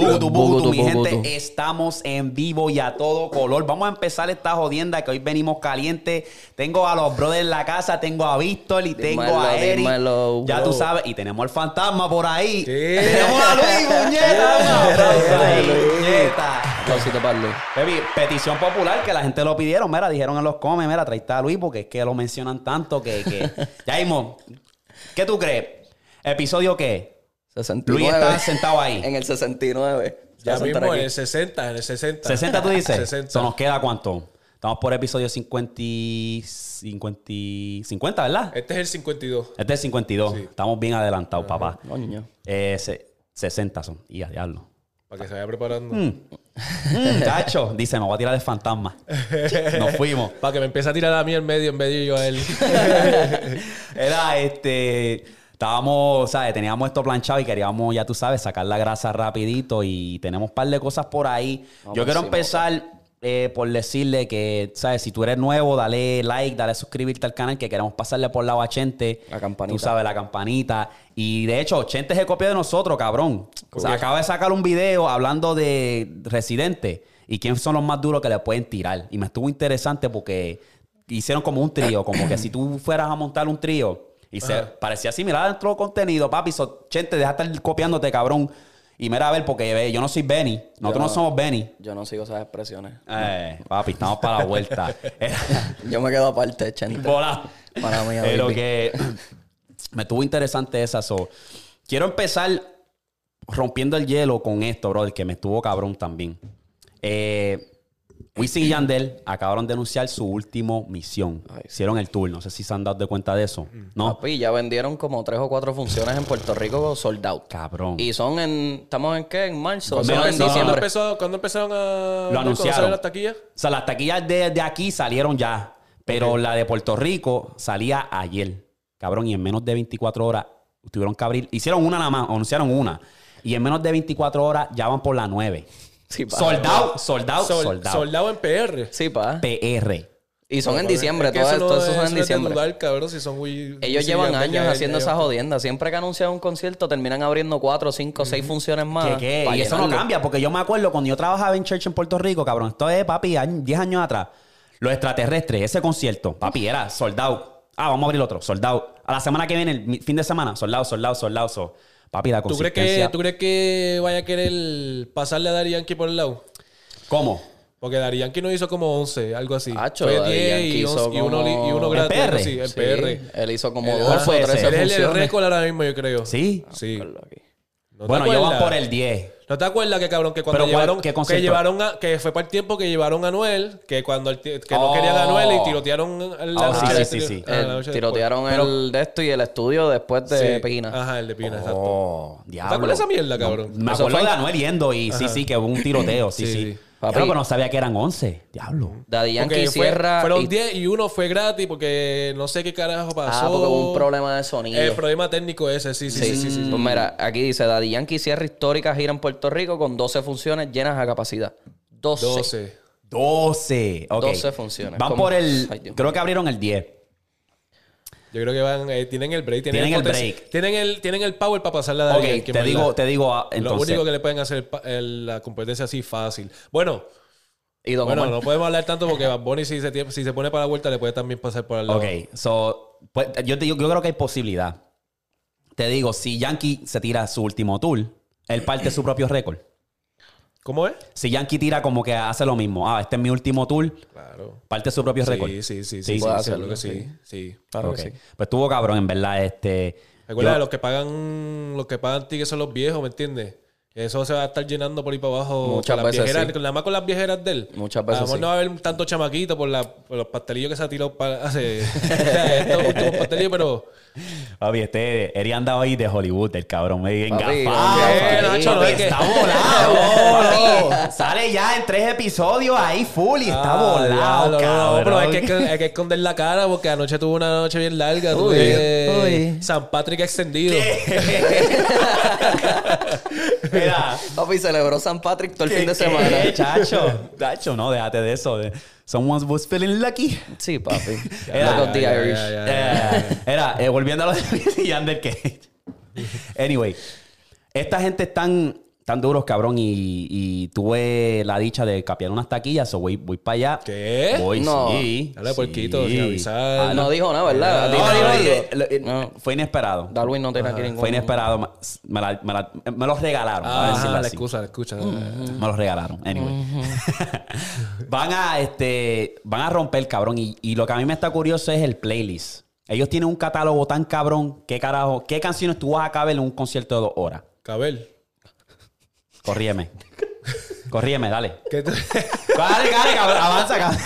Bugutu, bugutu, Bugutu, mi gente, estamos en vivo y a todo color. Vamos a empezar esta jodienda que hoy venimos caliente. Tengo a los brothers en la casa, tengo a Víctor y tengo Dímelo, a Eric. dímelo. Ya tú sabes, y tenemos al fantasma por ahí. Sí. Tenemos a Luis, muñeca. Baby, petición popular que la gente lo pidieron, mira, dijeron en los comes, mira, traíste a Luis porque es que lo mencionan tanto que, que... ya mismo, ¿qué tú crees? ¿Episodio qué? 69. Luis está sentado ahí. En el 69. Ya mismo en el 60, en el 60. 60 tú dices. 60. Eso nos queda cuánto? Estamos por episodio 50, y- 50, y- 50 ¿verdad? Este es el 52. Este es el 52. Sí. Estamos bien adelantados, papá. Coño. Eh, se- 60 son. Y a diablo. Para que se vaya preparando. Mm, Chacho, dice, me voy a tirar de fantasma. Nos fuimos. Para que me empiece a tirar a mí en medio, en medio y yo a él. Era este. Estábamos, ¿sabes? Teníamos esto planchado y queríamos, ya tú sabes, sacar la grasa rapidito y tenemos un par de cosas por ahí. Vamos Yo quiero encima, empezar eh, por decirle que, ¿sabes? Si tú eres nuevo, dale like, dale suscribirte al canal que queremos pasarle por lado a Chente. La campanita. Tú sabes, la campanita. Y de hecho, Chente se copió de nosotros, cabrón. O sea, acaba de sacar un video hablando de Residente y quién son los más duros que le pueden tirar. Y me estuvo interesante porque hicieron como un trío, como que si tú fueras a montar un trío y se Ajá. parecía así, mira dentro del contenido, papi, so, Chente, deja de estar copiándote, cabrón. Y mira a ver, porque ve, yo no soy Benny, nosotros no, no. somos Benny. Yo no sigo esas expresiones. Eh, papi, estamos para la vuelta. Yo me quedo aparte, Chente. Bola. Para mí, Pero baby. que me estuvo interesante esa. So. Quiero empezar rompiendo el hielo con esto, brother, que me estuvo cabrón también. Eh, Wisin y Yandel acabaron de anunciar su último misión. Ay. Hicieron el tour. No sé si se han dado de cuenta de eso. No. Papi, ya vendieron como tres o cuatro funciones en Puerto Rico sold out. Cabrón. Y son en... ¿Estamos en qué? ¿En marzo? ¿Cuándo, en no, empezó- no. ¿cuándo diciembre. empezó- cuándo empezaron a Lo anunciaron. las taquillas? O sea, las taquillas de, de aquí salieron ya. Pero la de Puerto Rico salía ayer. Cabrón, y en menos de 24 horas tuvieron que abrir. Hicieron una nada más, anunciaron una. Y en menos de 24 horas ya van por la 9. Sí, pa. Soldado, soldado, Sol- soldado. Soldado en PR. Sí, pa. PR. Y son en diciembre. Es que Todo eso esto, no eso es- son en eso no es de diciembre. dudar, cabrón, si son muy- Ellos muy llevan años ya- haciendo ya- esa jodienda. Siempre que anuncian un concierto, terminan abriendo cuatro, cinco, seis funciones más. ¿Qué, qué? pa' Y eso no llenarlo. cambia, porque yo me acuerdo cuando yo trabajaba en Church en Puerto Rico, cabrón. Esto es, papi, año- 10 años atrás. Los extraterrestres, ese concierto, papi, era soldado. Ah, vamos a abrir otro, soldado. A la semana que viene, el mi- fin de semana, soldado, soldado, soldado. So. Papi, la ¿Tú crees, que, ¿Tú crees que vaya a querer pasarle a Dari Yankee por el lado? ¿Cómo? Porque Dari Yankee nos hizo como 11, algo así. Acho, Fue Daddy 10 Yankee y, hizo 11 y uno, y uno gratis. ¿En algo PR? así, en Sí, PR. Él hizo como Él- 12 ¿Cuál fue o 13 ese? Él es el récord ahora mismo, yo creo. ¿Sí? Sí. ¿No bueno, yo van por el 10. ¿No te acuerdas que cabrón que cuando Pero ¿cuál- llevaron qué que llevaron a, que fue para el tiempo que llevaron a Noel, que cuando el que no Oh. querían a Noel y tirotearon el- la Oh, sí, noche sí, de- sí, sí. ah, la noche tirotearon Pero- el de esto y el estudio después de. Pegina. Ajá, el de Pina, exacto. Oh, diablo. acuerdas de esa mierda, cabrón? me acuerdo fue- de Anuel yendo y sí, sí, que hubo un tiroteo. Sí, Sí, sí. sí. Papi. Claro, pero no sabía que eran 11. Diablo. Daddy Yankee Porque fue- cierra. fueron y- 10 y uno fue gratis porque no sé qué carajo pasó. Ah, porque hubo un problema de sonido. El problema técnico ese, sí, sí, sí, sí. sí, Pues mira, aquí dice Daddy Yankee cierra histórica gira en Puerto Rico con 12 funciones llenas a capacidad. 12. 12. 12. Ok. 12 funciones. Van ¿Cómo? por el. Ay, Dios creo que abrieron el 10. Yo creo que van, eh, tienen el break. Tienen, Tienen el break. Tienen el, tienen el power para pasarle a Daddy Ok, Yankee, te digo, te digo, ah, Lo único que le pueden hacer el- la competencia así fácil. Bueno, Y bueno, Omar. no podemos hablar tanto porque Bad Bunny si se, si se pone para la vuelta le puede también pasar por al lado. Ok, so, pues, yo, te digo, yo creo que hay posibilidad. Te digo, si Yankee se tira su último tour, él parte su propio récord. ¿Cómo es? Si Yankee tira como que hace lo mismo, ah, este es mi último tour, Claro. parte su propio récord. Sí, sí, Sí, sí, sí, sí, puede sí, hacerlo, claro que sí. sí. sí. Claro Ok. que sí. Pues estuvo cabrón, en verdad, este... Recuerda, yo- los que pagan, los que pagan tickets son los viejos, ¿me entiendes? Eso se va a estar llenando por ahí para abajo. Muchas con las veces viejeras, sí. con- nada más con las viejeras de él. Muchas A veces lo mejor sí. no va a haber tanto chamaquito por, la, por los pastelillos que se ha tirado para hace o sea, estos últimos pastelillos, pero Papi, este Eri anda hoy de Hollywood, el cabrón. Me Papi, engafado. ¿qué, Nacho? No Papi, es que- Está volado. papi. Sale ya en tres episodios ahí full y está Ah, volado, diablo, no, cabrón. no, pero hay que, hay que esconder la cara porque anoche tuvo una noche bien larga. Uy, tuve uy. San Patrick extendido. Mira. Papi celebró San Patrick todo el fin de ¿Qué, semana. qué, chacho? Chacho, no, déjate de eso. de- Someone was feeling lucky. Sí, papi. Era- Look the Irish. era, eh, volviendo a lo de Yandel, que... Anyway, esta gente están, están duros, cabrón. Y, y tuve la dicha de capear unas taquillas. o voy, voy para allá. ¿Qué? Voy, No. sí. Dale, sí. puerquito, sin avisar. Ah, no dijo nada, ¿verdad? ¿A No, te no, dijo no, algo? eh, No. Fue inesperado. Darwin no tiene aquí ningún... Fue inesperado. Me, la- me la- me los regalaron. a Ah, decirlo la así. excusa, la excusa. Me los regalaron. Anyway. van a este. Van a romper, cabrón. Y, y lo que a mí me está curioso es el playlist. Ellos tienen un catálogo tan cabrón. ¿Qué carajo? ¿Qué canciones tú vas a caber en un concierto de dos horas? Cabel. Corríeme. Corríeme, dale. ¿Qué tú, Dale, dale, cabrón. Avanza, cabrón.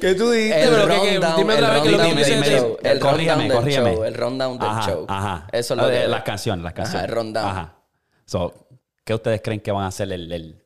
¿Qué tú dijiste? El Pero que- rundown, dime otra el vez que lo que quise del show. El Corrígeme, corrígeme. show. El rundown del Ajá, show. Ajá. Eso es lo Eh, que... Las canciones, las canciones. el rundown. Ajá. So, ¿Qué ustedes creen que van a hacer el... el-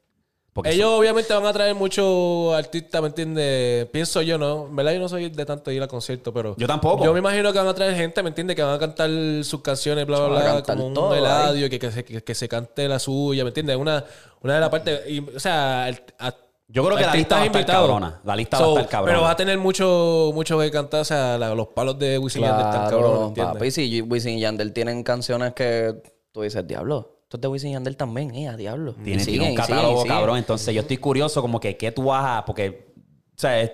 porque Ellos obviamente van a traer muchos artistas, ¿me entiendes? Pienso yo, ¿no? En verdad yo no soy de tanto ir a conciertos, pero... Yo tampoco. Yo me imagino que van a traer gente, ¿me entiendes? Que van a cantar sus canciones, bla, bla, bla, como un todo, eladio, que, que, se, que, que se cante la suya, ¿me entiendes? Una, una de las partes... y, o sea... el- a- Yo creo que la lista va a estar invitados. cabrona. La lista va a So, estar cabrona. Pero va a tener mucho, mucho que cantar, o sea, la- los palos de Wisin y Yandel están cabrones, Claro, ¿entiendes? papi. Si Wisin y Yandel tienen canciones que tú dices, diablo. Esto es de Wisin y Yandel también, eh, a diablo. Tiene, tiene siguen, un catálogo siguen, y siguen. cabrón. Entonces yo estoy curioso como que qué tú vas a... Porque, o sea, es-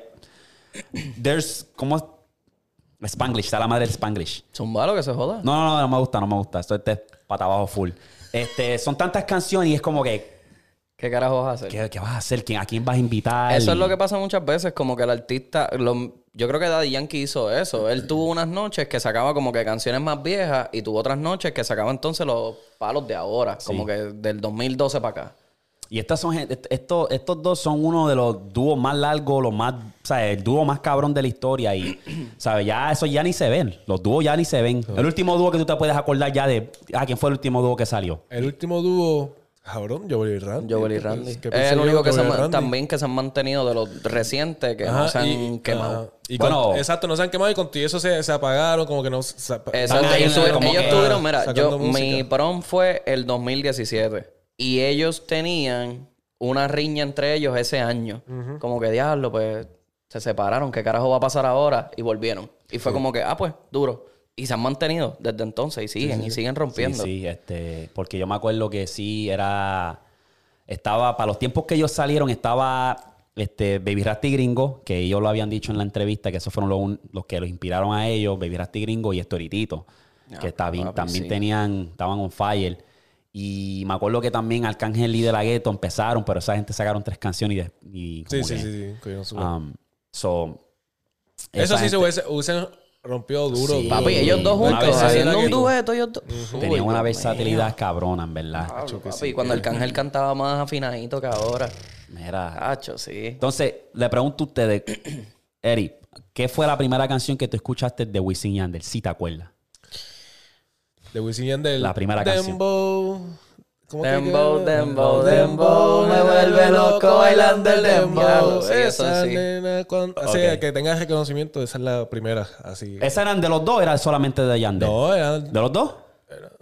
there's... ¿Cómo? Spanglish, está la madre del Spanglish. Zumba lo que se joda. No, no, no, no me gusta, no me gusta. Esto es pata abajo full. Este, son tantas canciones y es como que... ¿Qué carajo vas a hacer? ¿Qué, qué vas a hacer? ¿Quién, ¿A quién vas a invitar? Eso es lo que pasa muchas veces, como que el artista, lo- yo creo que Daddy Yankee hizo eso. Él tuvo unas noches que sacaba como que canciones más viejas y tuvo otras noches que sacaba entonces los palos de ahora, como que del 2012 para acá. Y estas son estos, estos dos son uno de los dúos más largos, los más, o sea, el dúo más cabrón de la historia. Y, ¿sabes? Ya eso ya ni se ven. Los dúos ya ni se ven. El último dúo que tú te puedes acordar ya de. Ah, ¿quién fue el último dúo que salió? El último dúo, cabrón, Joel y Randy. Joel y ¿Qué Randy. qué Es el único que se han- Randy? también que se han mantenido de los recientes que no se han y- quemado. ajá. Y Bueno. con- exacto, no se han quemado y contigo eso se, se apagaron, como que no... se- Exacto. Ellos tuvieron- como ellos que- tuvieron, mira, yo, música. mi prom fue el 2017 y ellos tenían una riña entre ellos ese año. Como que diablo, pues se separaron, ¿qué carajo va a pasar ahora? Y volvieron. Y fue como que, ah, pues, duro. Y se han mantenido desde entonces y siguen, y siguen rompiendo. Sí, sí, este, porque yo me acuerdo que sí era. Estaba, para los tiempos que ellos salieron, estaba este, Baby Rasty Gringo, que ellos lo habían dicho en la entrevista, que esos fueron los, los que los inspiraron a ellos, Baby Rasty Gringo y Estoritito, que está bien- papi, también sí. tenían, estaban on fire. Y me acuerdo que también Arcángel y De La Ghetto empezaron, pero esa gente sacaron tres canciones y, de- y Sí, como sí, que, sí, sí. um, so, Eso sí se gente hubiesen rompido duro. Sí. duro, Papi, duro. ellos dos juntos, haciendo un dueto, ellos dos. Tenían una versatilidad cabrona, en verdad. Papi, cuando el Cángel cantaba más afinadito que ahora. Mira, Hacho, sí. Entonces, le pregunto a ustedes, Eri, ¿qué fue la primera canción que tú escuchaste de Wisin y Yandel? Si te acuerdas. De Wisin Yandel. La primera canción. Dembow. ¿Cómo que Dembow, queda? dembow, dembow, me vuelve loco bailando el dembow. Sí, eso Esa sí. nena cuando- sea, que tengas reconocimiento, esa es la primera. Así. ¿Esas eran de los dos o era solamente de Yandel? No, era- ¿De los dos?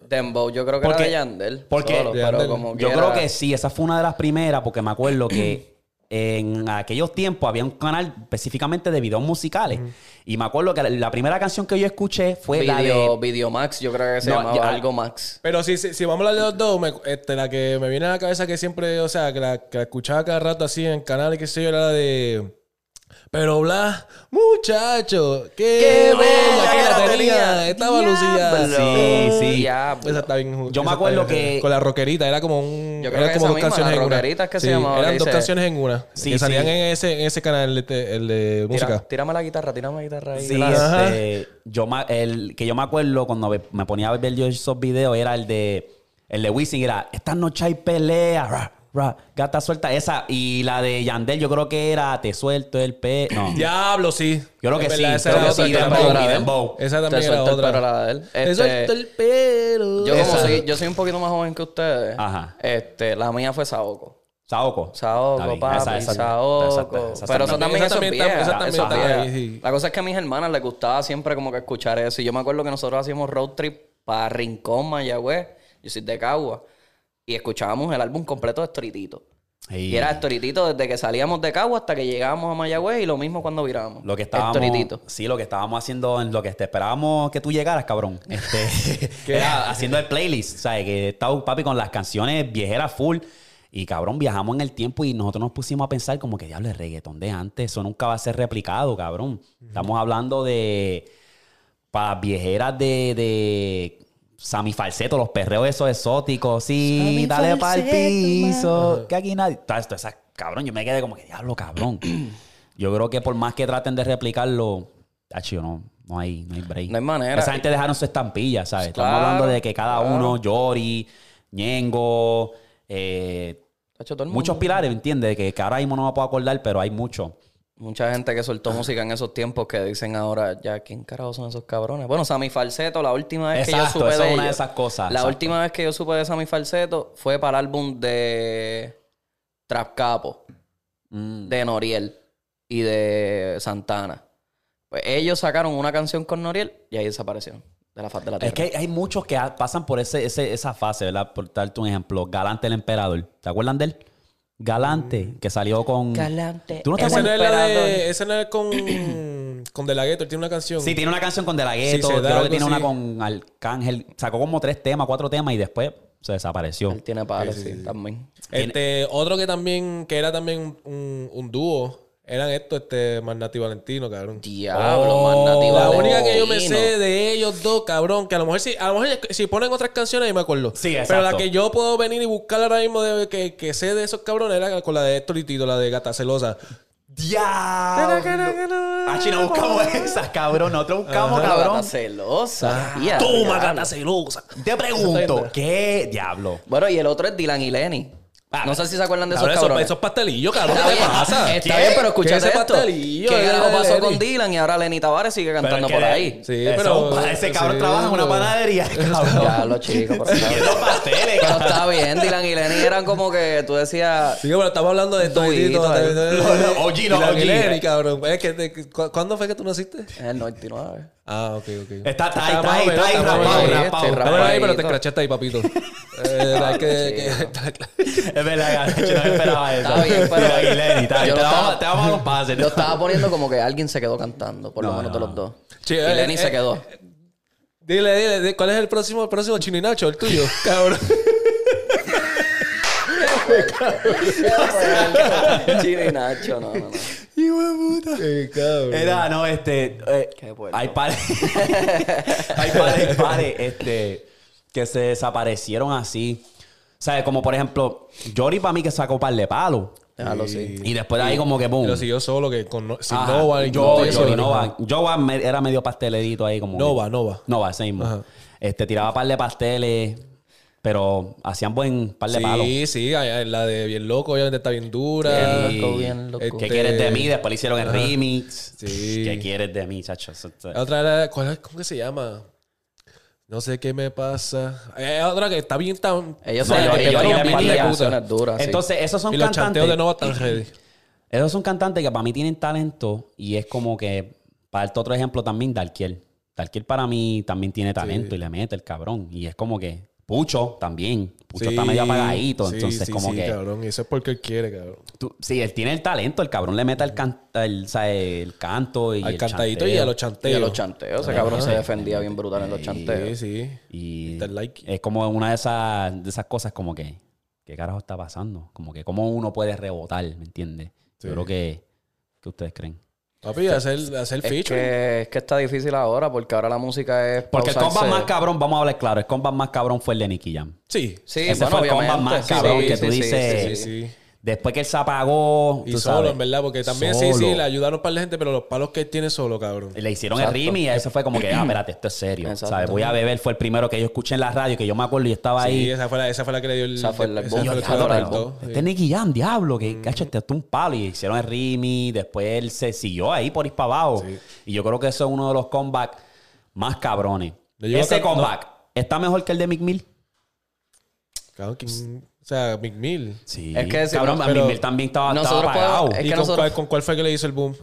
Dembow, yo creo que Porque- era de Yandel. porque- solo, pero Yo creo que sí, esa fue una de las primeras porque me acuerdo que en aquellos tiempos había un canal específicamente de videos musicales. Y me acuerdo que la, la primera canción que yo escuché fue la Video, de... Video Max, yo creo que se No, llamaba ya- algo Max. Pero si, si, si vamos a hablar de los dos, me- este, la que me viene a la cabeza que siempre, o sea, que la, que la escuchaba cada rato así en canal y qué sé yo, era la de. Pero Blas, muchacho, qué, ¡Qué bella bella que la tenía. tenía! Estaba lucida. Sí, sí. Diablo. Esa está bien. Yo me acuerdo que- Con la rockerita, era como un. Yo creo eran que como esa dos misma, canciones en una. rockerita es que se Sí, llamaba, Eran dos dice- canciones en una. Sí, que salían sí. en ese, en ese canal, el de, el de Tira- música. tírame la guitarra, tírame la guitarra ahí. Sí, este, yo ma- el que yo me acuerdo cuando me ponía a ver yo esos videos era el de el de Wisin era esta noche hay pelea, ra, gata suelta esa y la de Yandel yo creo que era te suelto el pe no. Diablo, sí. Yo creo que sí, esa creo que sí, Dembow, también-. Esa Te también era el otra. pelo, la de él. Te Este, suelto el pelo. Yo como Esa. soy, yo soy un poquito más joven que ustedes. Ajá. Este, la mía fue Saoko. Saoko. Saoko, papi, Esa- esa- Saoko. esa- esa- esa Pero eso también. también, Esa eso es también está- vieja, esa también eso está es vieja. ahí, sí. La cosa es que a mis hermanas les gustaba siempre como que escuchar eso. Y yo me acuerdo que nosotros hacíamos road trip para Rincón, Mayagüez. Yo soy de Cagua. Y escuchábamos el álbum completo de Storitito. Y era Héctoritito desde que salíamos de Cagua hasta que llegábamos a Mayagüez y lo mismo cuando virábamos. Lo que estábamos, Héctoritito. sí, lo que estábamos haciendo en lo que te esperábamos que tú llegaras, cabrón. Este, era haciendo el playlist, ¿sabes? Que estaba papi con las canciones viejeras full. Y cabrón, viajamos en el tiempo y nosotros nos pusimos a pensar como que diablo, el reggaetón de antes, eso nunca va a ser replicado, cabrón. Estamos hablando de para viejeras de, de Sammy Falseto, los perreos esos exóticos, sí, Sammy dale para el piso, que aquí nadie. Todo esto, esa, cabrón, yo me quedé como que diablo, cabrón. yo creo que por más que traten de replicarlo, tacho, no, no hay, no hay break. No hay manera. Esa gente dejaron su estampilla, ¿sabes? Estamos hablando de que cada claro. uno, Yori, Ñengo, eh, Tacho, todo el muchos pilares, ¿me entiendes? Que, que ahora mismo no me puedo acordar, pero hay muchos. Mucha gente que soltó música en esos tiempos que dicen ahora, ya, ¿quién carajo son esos cabrones? Bueno, Sammy Falseto, la última vez que yo supe eso de es una de ellos- esas cosas, La exacto. última vez que yo supe de Sammy Falseto fue para el álbum de Trap Capo, Mm. de Noriel y de Santana. Pues ellos sacaron una canción con Noriel y ahí desaparecieron de la faz de la Es tierra. que hay, muchos que pasan por ese, ese- esa fase, ¿verdad? Por darte un ejemplo, Galante el Emperador. ¿Te acuerdan de él? Galante, que salió con... Galante. ¿Tú no te Ese no acuerdas? es la Emperador. de. Ese no es con. con De La Ghetto. Él tiene una canción. Sí, tiene una canción con De La Ghetto, creo que tiene una con Arcángel. Sacó como tres temas, cuatro temas y después se desapareció. Él tiene palos, sí, también. Este, otro que también, que era también un, un dúo, eran estos, este, Magnati Valentino, cabrón. Diablo, Oh, man, nativo La única que yo me Valentino. sé de ellos dos, cabrón, que a lo mejor si, a lo mejor si ponen otras canciones, yo me acuerdo. Sí, Pero exacto. la que yo puedo venir y buscar ahora mismo de, que, que sé de esos cabrones era con la de Héctor y Tito, la de Gata Celosa. ¡Diablo! Ah, chino, buscamos esas, cabrón. Nosotros buscamos, gata cabrón. celosa. Ya, Toma. Gata Celosa. Te pregunto, ¿qué diablo? Bueno, y el otro es Dylan y Lenny. Ah, no sé si se acuerdan de esos Cabrón, esos, cabrones. esos pastelillos, cabrón, ¿qué te pasa? Está ¿Qué? bien, pero ¿Qué escúchate ese esto. pastelillo? ¿Qué carajo pasó con Dylan y ahora Lenny Tavares sigue cantando por ahí? Sí, Eso, pero- ese cabrón sí, trabaja en una panadería, cabrón. Ya. Los pasteles, Pero está bien, Dylan y Lenny eran como que tú decías... Sí, pero estamos hablando de Héctor y Tito. Duito, de- de- de- No, OG. Lenny, cabrón. Es que, de- cu- ¿Cuándo fue que tú naciste? En el 99. Ah, ok, ok. Está, ahí, Está ahí, está ahí, rapado, rapado. Pero te escrachaste ahí, papito. Eh, que- Es verdad, yo no esperaba eso. Está bien, pero- Mira, Aguilera, está bien. Yo Te lo vamos- estaba- te vamos a dar un pase. Yo estaba poniendo como que alguien se quedó cantando, por lo No, menos no, de los dos. Sí, y eh, Lenny eh, se quedó. Dile, dile, dile, ¿cuál es el próximo, el próximo Chino y Nacho? El tuyo, cabrón. Chino y Nacho, no, no, no. Hijo de puta. Eh, cabrón. Era, no, este. eh, Qué puerco. hay pares. hay pares, pares, este. Que se desaparecieron así. ¿Sabes? Como por ejemplo, Jory para mí que sacó par de palos. Déjalo, sí. Y después de ahí, como que boom. Pero siguió solo, que con sin Ah, Nova. y yo, yo, eso, Nova. Nova me- era medio pastelerito ahí como. Nova, Nova. Nova, ese mismo. Ajá. Este, tiraba par de pasteles, pero hacían buen par de palos. Sí, sí, ay, ay, la de Bien Loco obviamente está bien dura. Bien loco, bien loco. Este- ¿Qué quieres de mí? Después le hicieron el remix. Sí. ¿Qué quieres de mí, chacho? Eso- eso- La otra era, ¿cuál es? ¿cómo que se llama? No sé qué me pasa. Hay otra que está bien tan... Ellos No, se ellos- ellos duras. sí. Entonces, esos son Y los cantantes. chanteos de Nova están ready. Esos son cantantes que para mí tienen talento y es como que, para darte otro ejemplo también, Darkiel. Darkiel para mí también tiene talento y le mete el cabrón. Y es como que, Pucho también. Pucho está medio apagadito. sí, entonces, sí, como sí, que. cabrón. Y eso es porque él quiere, cabrón. tú- sí, él tiene el talento, el cabrón le mete el, can- el, o sea, el canto y Al el cantadito chanteo. y a los Y chanteos. a los chanteos. Ese cabrón se defendía bien brutal en los Sí, chanteos. sí. Y el like. es como una de esas, de esas cosas como que, ¿qué carajo está pasando? Como que cómo uno puede rebotar, ¿me entiendes? Yo creo que, ¿qué ustedes creen? Papi, hacer, hacer Es feature. que, es que está difícil ahora porque ahora la música es. Porque el combat más cabrón, vamos a hablar claro, el combat más cabrón fue el de Nicky Jam. Sí. Sí, Ese bueno, fue el combat más cabrón sí, que sí, tú sí, dices. Sí, sí, sí. Después que él se apagó, Y tú solo, sabes, en verdad, porque también sí, sí, le ayudaron para la gente, pero los palos que él tiene solo, cabrón. Le hicieron Exacto. el ritmo y eso fue como que, ah, espérate, esto es serio. Exacto. ¿sabes? Voy a beber, fue el primero que yo escuché en la radio, que yo me acuerdo y estaba Sí, ahí. esa fue, la, esa fue la que le dio el... Esa fue la- esa fue que le este sí. es Nicky Jam, diablo, que cacho, este es un palo. Y hicieron el Rimi, después él se siguió ahí por ir para abajo. Y yo creo que eso es uno de los comebacks más cabrones. Ese comeback está mejor que el de Mick Mill. Cabrón, ¿quién- o sea, Mick Mill. Sí. Es que cabrón, pero Mill también estaba, estaba nosotros apagado. podemos- Es ¿Y que con, nosotros- cuál, con cuál fue que le hizo el boom?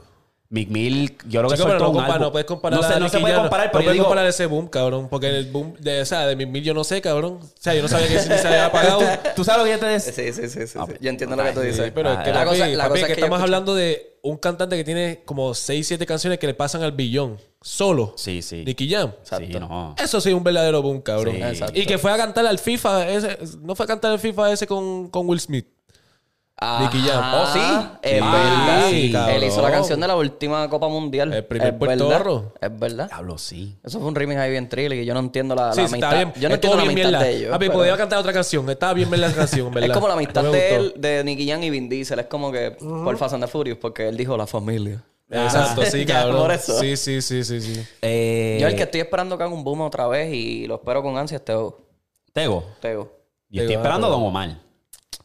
Mick Mill, yo creo que Chico, pero soltó no, un compa- álbum. no puedes comparar No, sé, no se puede comparar, no pero yo puedes digo... comparar ese boom, cabrón. Porque el boom de, o sea, de Mick Mill yo no sé, cabrón. O sea, yo no sabía que se había apagado. ¿Tú sabes lo que yo te decía? Sí, sí, sí. sí, Ah, sí. Yo entiendo lo que tú sí, dices. Pero es Ah, que, la papi, cosa, la papi, cosa que es que yo estamos escucho- hablando de un cantante que tiene como 6, 7 canciones que le pasan al billón. Solo. Sí, sí. Nicky Jam. Sí, no. Eso sí es un verdadero boom, cabrón. Sí. Exacto. Y que fue a cantar al FIFA ese, no fue a cantar al FIFA ese con, con Will Smith. Nicky Jam. Oh, sí. Es Sí, verdad. sí. Él hizo la canción de la última Copa Mundial. El primer es verdad. puertorro. Es verdad. Diablo, sí. Eso fue un remix ahí bien trilly que yo no entiendo la, Sí, la sí, amistad. está bien. Yo no Estuvo entiendo la amistad mierda. de ellos. Papi, pero- podía cantar otra canción. Estaba bien bien la canción, ¿verdad? Es como la amistad de él, de Nicky Jam y Vin Diesel. Es como que por Fast and the Furious, porque él dijo la familia. Exacto, sí, cabrón. por eso. Sí, sí, sí, sí, sí. Eh, Yo el que estoy esperando que haga un boom otra vez y lo espero con ansia es Teo. Tego. Teo. Yo estoy Tego, esperando a Don Omar.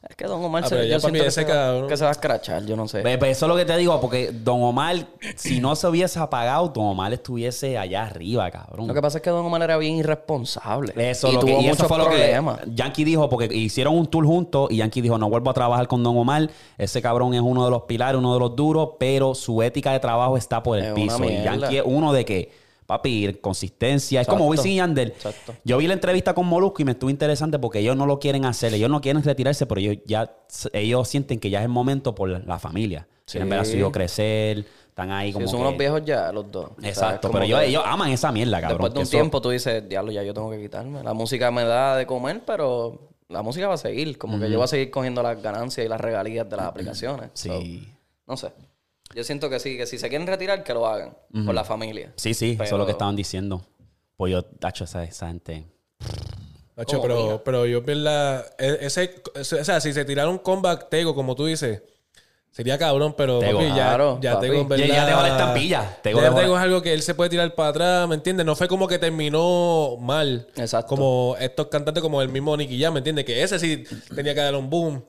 Es que Don Omar Ah, se, pero yo para mí siento que, se va, cabrón- que se va a escrachar, yo no sé. Pues, pues eso es lo que te digo, porque Don Omar, si no se hubiese apagado, Don Omar estuviese allá arriba, cabrón. Lo que pasa es que Don Omar era bien irresponsable. Eso, y lo que, tuvo y eso muchos fue lo problemas. que Yankee dijo, porque hicieron un tour juntos y Yankee dijo, no vuelvo a trabajar con Don Omar. Ese cabrón es uno de los pilares, uno de los duros, pero su ética de trabajo está por el Es piso. Y. Yankee es uno de que, papi, consistencia. Es como. Wisin y Yandel. Exacto. Yo vi la entrevista con Molusco y me estuvo interesante porque ellos no lo quieren hacer. Ellos no quieren retirarse, pero ellos ya ellos sienten que ya es el momento por la familia. Quieren ver a su hijo crecer. Están ahí Sí, como son que- unos viejos ya, los dos. O sea, Exacto, pero ellos, que ellos aman esa mierda, cabrón. Después de un eso- tiempo tú dices, diablo, ya yo tengo que quitarme. La música me da de comer, pero la música va a seguir. Como que yo voy a seguir cogiendo las ganancias y las regalías de las aplicaciones. Sí. So, no sé. Yo siento que sí, que si se quieren retirar, que lo hagan. Por la familia. Sí, sí, eso es lo que estaban diciendo. Pues yo, tacho, esa, esa gente. Pero, pero yo en la e- ese, ese- o sea, si se tirara un comeback Tego, como tú dices, sería cabrón, pero Tego. papi, ya, Claro, ya papi. Tego en Ya- verdad. ya Tego la estampilla. Tego ya Tego es algo que él se puede tirar para atrás, ¿me entiendes? No fue como que terminó mal. Exacto. Como estos cantantes como el mismo Nicky Jam, ¿me entiendes? Que ese sí tenía que dar un boom.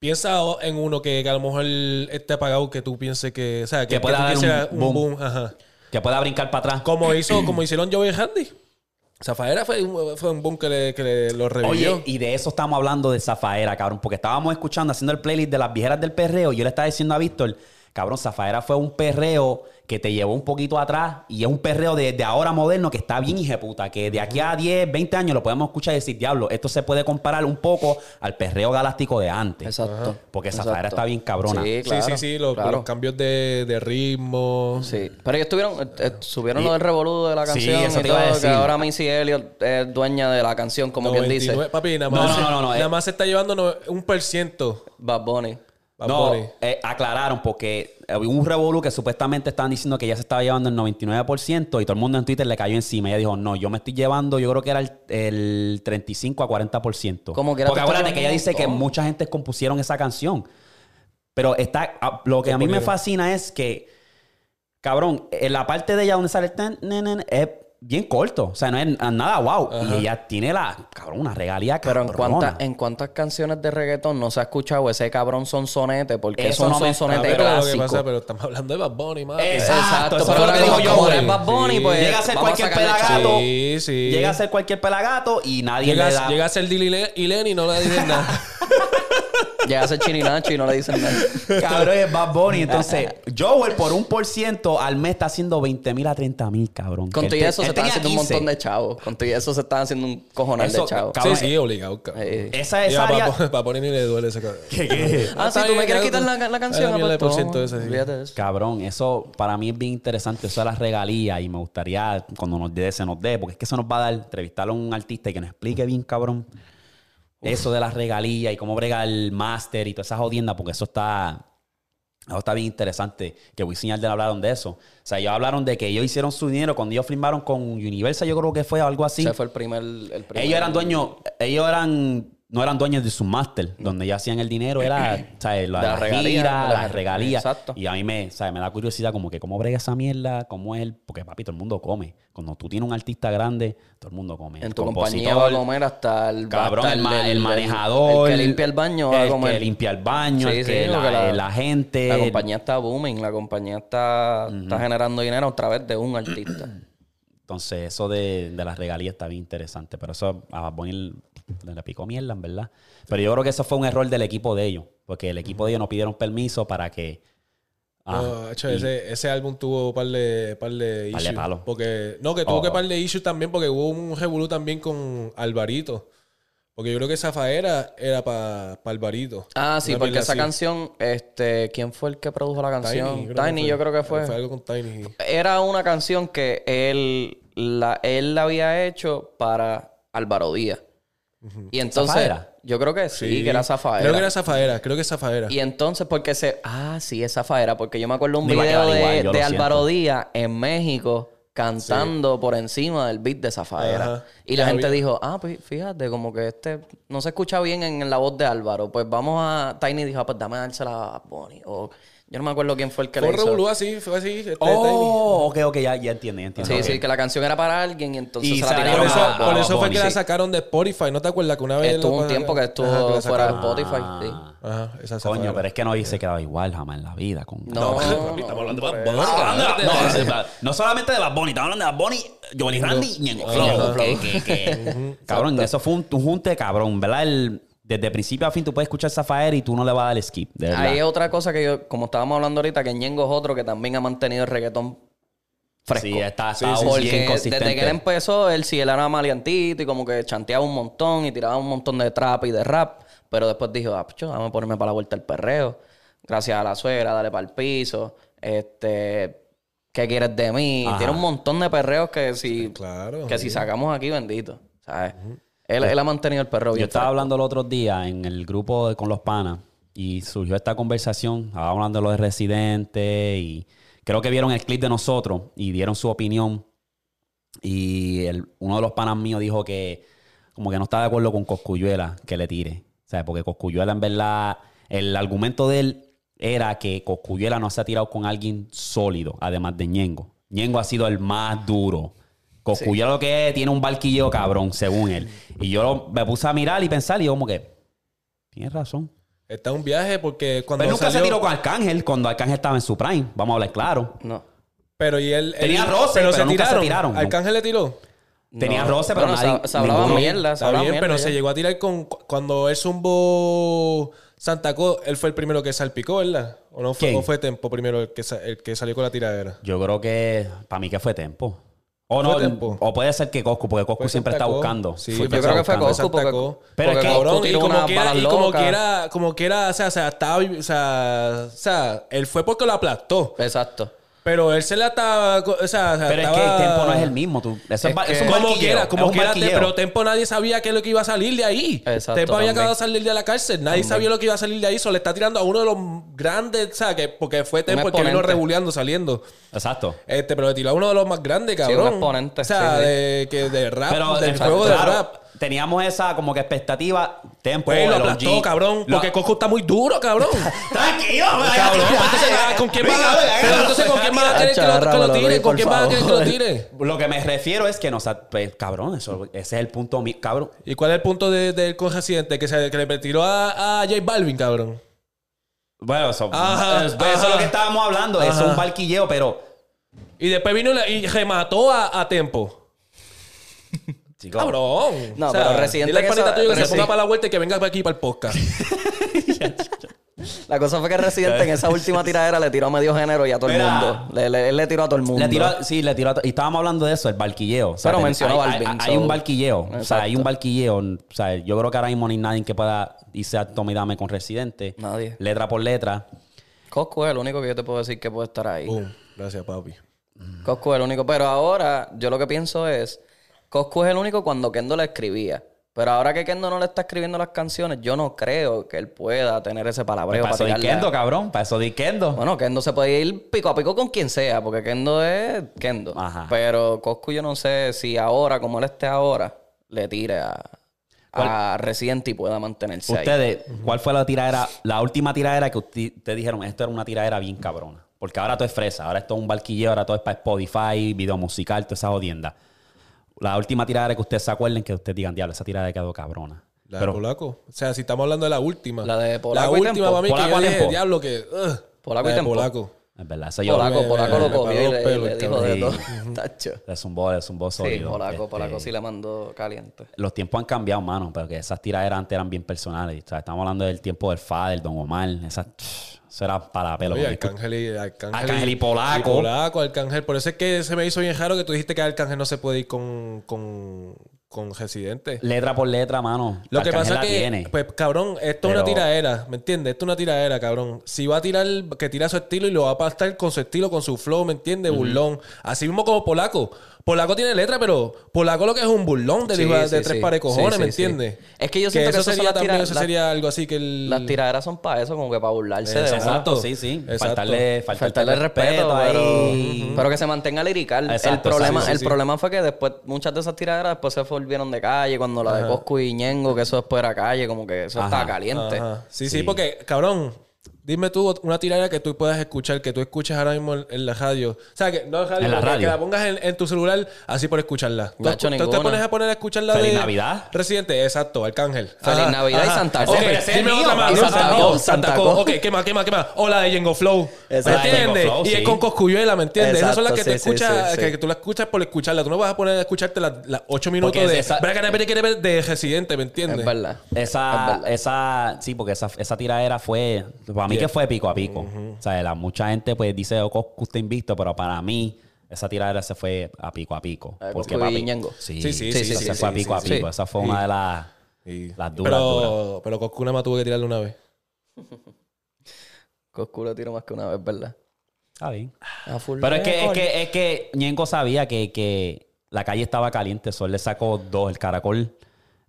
Piensa en uno que, que a lo mejor esté apagado, que tú pienses que, o sea, que, Que pueda dar un boom. boom. Ajá. Que pueda brincar para atrás. Como hizo, como hicieron Joey Handy. Zafaera fue, un- fue un boom que, le, que le- lo revivió. Oye, y de eso estamos hablando de Zafaera, cabrón. Porque estábamos escuchando, haciendo el playlist de las viejeras del perreo. Y yo le estaba diciendo a Víctor, cabrón, Zafaera fue un perreo que te llevó un poquito atrás. Y es un perreo de, de ahora moderno que está bien hijeputa. Que de aquí a 10, 20 años lo podemos escuchar y decir, diablo, esto se puede comparar un poco al perreo galáctico de antes. Exacto. Porque Zafaera Exacto. está bien cabrona. Sí, Sí, claro. sí, sí, los, claro. los cambios de, de ritmo. Sí, pero ellos tuvieron, eh, eh, subieron Y- lo del revolú de la Sí, canción eso y te iba a todo, decir. que ahora Missy Elliott es dueña de la canción, como quien dice. 99, Papi, nada No, más, no, no, no, no, nada eh. más se está llevando un por ciento. Bad Bunny. Bad No, eh, aclararon porque hubo un revolú que supuestamente estaban diciendo que ya se estaba llevando el 99% y todo el mundo en Twitter le cayó encima. Ella dijo, no, yo me estoy llevando, yo creo que era el, el 35 a 40%. Como quiera, Porque tú estás acuérdate que ella dice que mucha gente compusieron esa canción. Pero está, lo que a mí me fascina es que, cabrón, en la parte de ella donde sale el ten, nen, nen, es bien corto. O sea, no es nada wow. Y ella tiene la, cabrón, una regalía Pero en cuántas, en cuántas canciones de reggaetón no se ha escuchado ese cabrón sonsonete, porque Eso es un no sonsonete lo que clásico. pasa, pero estamos hablando de Bad Bunny, mano. Exacto, eso pero lo ahora dijo yo, es Bad Bunny, Sí. pues Llega a ser cualquier sacarle pelagato. Sí, sí. Llega a ser cualquier pelagato y nadie Llega, le da. llega a ser Dili y Lenny y no le dicen nada. Llega a ser chirinacho y no le dicen nada. Cabrón, es Bad Bunny. Entonces, Joel por un por ciento al mes está haciendo 20 mil a 30 mil, cabrón. Con todo y eso se están haciendo un 15. montón de chavos. Con todo y eso se están haciendo un cojonal Eso, de chavos. cabrón, sí, sí, obligado, cabrón. Eh, Esa, Ya, esa área... Bad Bunny ni le duele ese cabrón. ¿Qué, qué? Ah, si tú me quieres ya, quitar la, la canción, pues, por ciento toma, ese, sí. de eso. Cabrón, eso para mí es bien interesante. Eso de las regalías y me gustaría cuando nos dé, se nos dé, porque es que eso nos va a dar entrevistar a un artista y que nos explique bien, cabrón, eso de las regalías y cómo brega el máster y toda esa jodienda, porque eso está, eso está bien interesante. Que Wisin y Yandel hablaron de eso. O sea, ellos hablaron de que ellos hicieron su dinero cuando ellos firmaron con Universal, yo creo que fue algo así. Ese fue el primer, el primer- Ellos eran dueños, ellos eran, no eran dueños de su máster, donde ellos hacían el dinero, era, ¿sabes? La, la la regalía, gira, las regalías. exacto. Y a mí me, ¿sabes? me da curiosidad como que cómo brega esa mierda, cómo es el, porque papi, todo el mundo come. Cuando tú tienes un artista grande, todo el mundo come. En El tu compañía va a comer hasta el... Cabrón, hasta el, el manejador. El, que limpia el baño va a el comer. que limpia el baño, Sí, el que la, gente. La compañía está booming, la compañía está, está generando dinero a través de un artista. Entonces, eso de, de las regalías está bien interesante. Pero eso a Bad Bunny le, picó mierda, en verdad. Pero yo creo que eso fue un error del equipo de ellos. Porque el equipo de ellos no pidieron permiso para que Ah, No, hecho, ese, ese álbum tuvo un par de, par de Par de issues. Porque, no, que tuvo Oh. que par de issues también porque hubo un revolú también con Alvarito. Porque yo creo que esa faera era para Alvarito. Ah, sí, Una porque esa así. canción, este, ¿quién fue el que produjo la canción? Tiny, yo creo que fue. Fue algo con Tiny. Era una canción que él la, él la había hecho para Álvaro Díaz. Y entonces, ¿Zafaera? yo creo que sí, que era Zafaera. Creo que era Zafaera, creo que es Zafaera. Y entonces, porque se. Ah, sí, es Zafaera. Porque yo me acuerdo un video de, igual, Álvaro siento. Díaz en México cantando por encima del beat de Zafaera. Ajá. Y la Ya gente había- dijo, ah, pues fíjate, como que este no se escucha bien en, la voz de Álvaro. Pues vamos a. Tiny dijo, ah, pues dame a dársela a Bonnie. O yo no me acuerdo quién fue el que Fue le hizo. revolú así, fue así. este. Oh, ok, ok, ya, ya entiendo, ya entiendo. Sí, sí, que la canción era para alguien y entonces Y se la tiraron Por eso, a- por eso fue Bonnie, que la sacaron de Spotify. ¿No te acuerdas que una vez... Estuvo un tiempo que estuvo Ajá, que la fuera de. Spotify. sí. Ajá, esa Coño, pero es que no hubiese quedado igual jamás en la vida. Con... No, no, Estamos hablando de Bad Bunny. Estamos hablando de Bad Bunny. No, no solamente de Bad Bunny, estamos hablando de Bad Bunny, Johnny Randy y Ñengo Flow. Cabrón, eso fue un, un junte cabrón, ¿verdad? El- desde principio a fin tú puedes escuchar Zafaera y tú no le vas a dar skip, de es otra cosa que yo, como estábamos hablando ahorita, que Ñengo es otro que también ha mantenido el reggaetón fresco. Sí, está, está Sí, sí, Porque bien consistente. desde que él empezó, él sí, él era maleantito y como que chanteaba un montón y tiraba un montón de trap y de rap. Pero después dijo, ah, pucho, vamos a ponerme para la vuelta el perreo. Gracias a la suegra, dale para el piso. Este, ¿qué quieres de mí? Ajá. Tiene un montón de perreos que si, Claro. que si sacamos aquí, bendito. ¿Sabes? Él, él ha mantenido el perreo Yo bien estaba fresco. hablando el otro día en el grupo de- con los panas y surgió esta conversación, estaba hablando de lo de Residente y creo que vieron el clip de nosotros y dieron su opinión y el- uno de los panas míos dijo que como que no estaba de acuerdo con Coscuyuela que le tire, o sea, porque Coscuyuela en verdad, el argumento de él era que Coscuyuela no se ha tirado con alguien sólido, además de Ñengo. Ñengo ha sido el más duro. Coscuyuela lo que es, tiene un barquilleo cabrón, según él. Y yo lo- me puse a mirar y pensar y yo como que, tienes razón. Está un viaje porque cuando Pero nunca salió... se tiró con Arcángel cuando Arcángel estaba en su prime. Vamos a hablar claro. No. Pero y él... Tenía él- roce, pero nunca se tiraron. Arcángel le tiró. Tenía No. roce, pero Bueno, nadie... se, se hablaba ninguno- mierda, se hablaba bien, mierda pero ya. se llegó a tirar con... Cuando él zumbó Santa Cruz, él fue el primero que salpicó, ¿verdad? ¿O no fue, ¿Quién? o fue Tempo primero el que, el que salió con la tiradera? Yo creo que para mí que fue Tempo. O ¿Fue no, o puede ser que Coscu, porque Coscu siempre está buscando. Sí, yo creo que fue Coscu porque. Pero porque es que- Cabrón, y como, quiera, y como quiera, como quiera, o sea, o sea, estaba, o sea, o sea, él fue porque lo aplastó. Exacto. Pero él se la estaba, o sea, Pero es que el Tempo no es el mismo. Tú, eso es, es un Como quiera, es como un quiera, pero Tempo nadie sabía qué es lo que iba a salir de ahí. Exacto, Tempo había también. acabado de salir de la cárcel. Nadie sabía lo que iba a salir de ahí. Solo le está tirando a uno de los grandes, o sea, que, porque fue Tempo el que vino rebuleando, saliendo. Exacto. Este, pero le tiró a uno de los más grandes, Sí, un cabrón. exponente, O sea, sí, sí. de, que de rap, Pero del juego claro, de rap. Teníamos esa como que expectativa. Tempo, Pues lo aplastó, cabrón. Lo- Porque Coco está muy duro, cabrón. Tranquilo, cabrón, pues entonces, ¿con quién vas a entonces, ¿con quién vas a querer que lo, tire? ¿Con quién vas a querer que lo tire? Lo que me refiero es que ha- pues, cabrón, eso, ese es el punto mi- cabrón. ¿Y cuál es el punto de- del con Residente? Que, se, que le tiró a, a J Balvin, cabrón. Bueno, eso, Ajá, eso es ajá. lo que estábamos hablando, eso es un barquilleo, pero Y después vino la- y remató a, a Tempo. chico, Cabrón. No, pero Residente dile al panita tuyo que se ponga para la vuelta y que venga para aquí para el podcast. La cosa fue que Residente en esa última tiradera le tiró a medio género y a todo el mundo. Le, le- él le tiró a todo el mundo. Le tiró, a- sí, le tiró. a- Y estábamos hablando de eso, el barquilleo. O sea, Pero mencionó hay, Balvin, hay- hay so- un barquilleo. O sea, hay un barquilleo. O sea, yo creo que ahora mismo no hay nadie que pueda irse a Tommy Dame con Residente. Nadie. Letra por letra. Coscu es el único que yo te puedo decir que puede estar ahí. Boom. Gracias, papi. Coscu es el único. Pero ahora, yo lo que pienso es, Coscu es el único cuando Kendo le escribía. Pero ahora que Kendo no le está escribiendo las canciones, yo no creo que él pueda tener ese palabreo para para eso di a- Kendo, cabrón. Para eso di Kendo. Bueno, Kendo se puede ir pico a pico con quien sea, porque Kendo es Kendo. Ajá. Pero Coscu yo no sé si ahora, como él esté ahora, le tire a, a Residente y pueda mantenerse ahí. Ustedes, ¿cuál fue la tiradera? La última tiradera que usted- ustedes dijeron, esto era una tiradera bien cabrona. Porque ahora todo es fresa, ahora esto es un barquilleo, ahora todo es para Spotify, video musical, toda esa jodienda. La última tiradera que ustedes se acuerden, que ustedes digan, diablo, esa tiradera quedó cabrona. La Pero, de Polaco. O sea, si estamos hablando de la última. La de Polaco La y última Tempo. para mí que Polaco yo a dije, diablo, que... ugh. Polaco La y de Tempo. Polaco. Es verdad. Eso yo Polaco, me- Polaco me- lo paró y le, le el dijo de Sí. todo. Tacho. es un bo, es un bo Sí, sólido. Polaco, Este, Polaco sí le mandó caliente. Los tiempos han cambiado, mano, pero que esas tiraderas antes eran bien personales. O sea, estamos hablando del tiempo del Fader, Don Omar. Esas, eso era para pelo. Oye, Arcángel y, Arcángel, Arcángel y Polaco. Y Polaco, Arcángel. Por eso es que se me hizo bien raro que tú dijiste que Arcángel no se puede ir con, con, con Residente. Letra por letra, mano. Lo que pasa es que, tiene. pues cabrón, esto es una tiradera, ¿me entiendes? Esto es una tiradera, cabrón. Si va a tirar, que tira su estilo y lo va a pastar con su estilo, con su flow, ¿me entiendes? Burlón. Así mismo como Polaco. Polaco tiene letra, pero Polaco lo que es un burlón de, Sí, de sí, tres sí. pares de cojones, Sí, ¿me entiendes? Es que yo siento que eso esas son sería también, tira- eso sería algo así que el... Las tiraderas son para eso, como que para burlarse de Exacto. uno. Exacto, sí, sí. Exacto. Faltarle, faltarle, Faltarle respeto, ahí. pero, pero que se mantenga lirical. el Exacto, problema, exacto, sí, el sí. problema fue que después muchas de esas tiraderas después se volvieron de calle, cuando la de Coscu y Ñengo, que eso después era calle, como que eso Ajá. estaba caliente. Ajá. Sí, Sí. porque, cabrón, dime tú una tiradera que tú puedas escuchar, que tú escuches ahora mismo en, en la radio. O sea, que no en radio, En la radio. que la pongas en, en tu celular así por escucharla. ¿Tú, Nacho, tú te pones a poner a escucharla Feliz de Navidad. Residente, exacto, Arcángel. Feliz Navidad y Santa Claus. Ok, Pero ese es dime mío, otra más. Santa Claus, Santa Claus. Ok, ¿qué más, qué más, qué más? O la de Yengo Flow. ¿Me Exacto. entiendes? Flow, y es con Coscuyuela, ¿me entiendes? Esas son las que tú sí, sí, escuchas, sí, que, sí. que tú la escuchas por escucharla. Tú no vas a poner a escucharte las ocho minutos Porque de... esa- de Residente, ¿me entiendes? Es verdad. Esa, esa, sí, porque esa, esa tiradera fue, para mí que fue pico a pico. O sea, la, mucha gente pues dice, oh, Coscu está invicto, pero para mí esa tiradera se fue a pico a pico. Eh, Porque papi, Ñengo. Sí, Sí, sí, sí, sí, se sí, fue a sí, pico a sí. pico. Esa fue una de las, Sí. las duras, duras. Pero, pero Coscu nada más tuvo que tirarle una vez. Coscu lo tiró más que una vez, ¿verdad? Está bien. A full Pero es que, es que, es que Ñengo sabía que, que la calle estaba caliente. Solo le sacó dos, el caracol,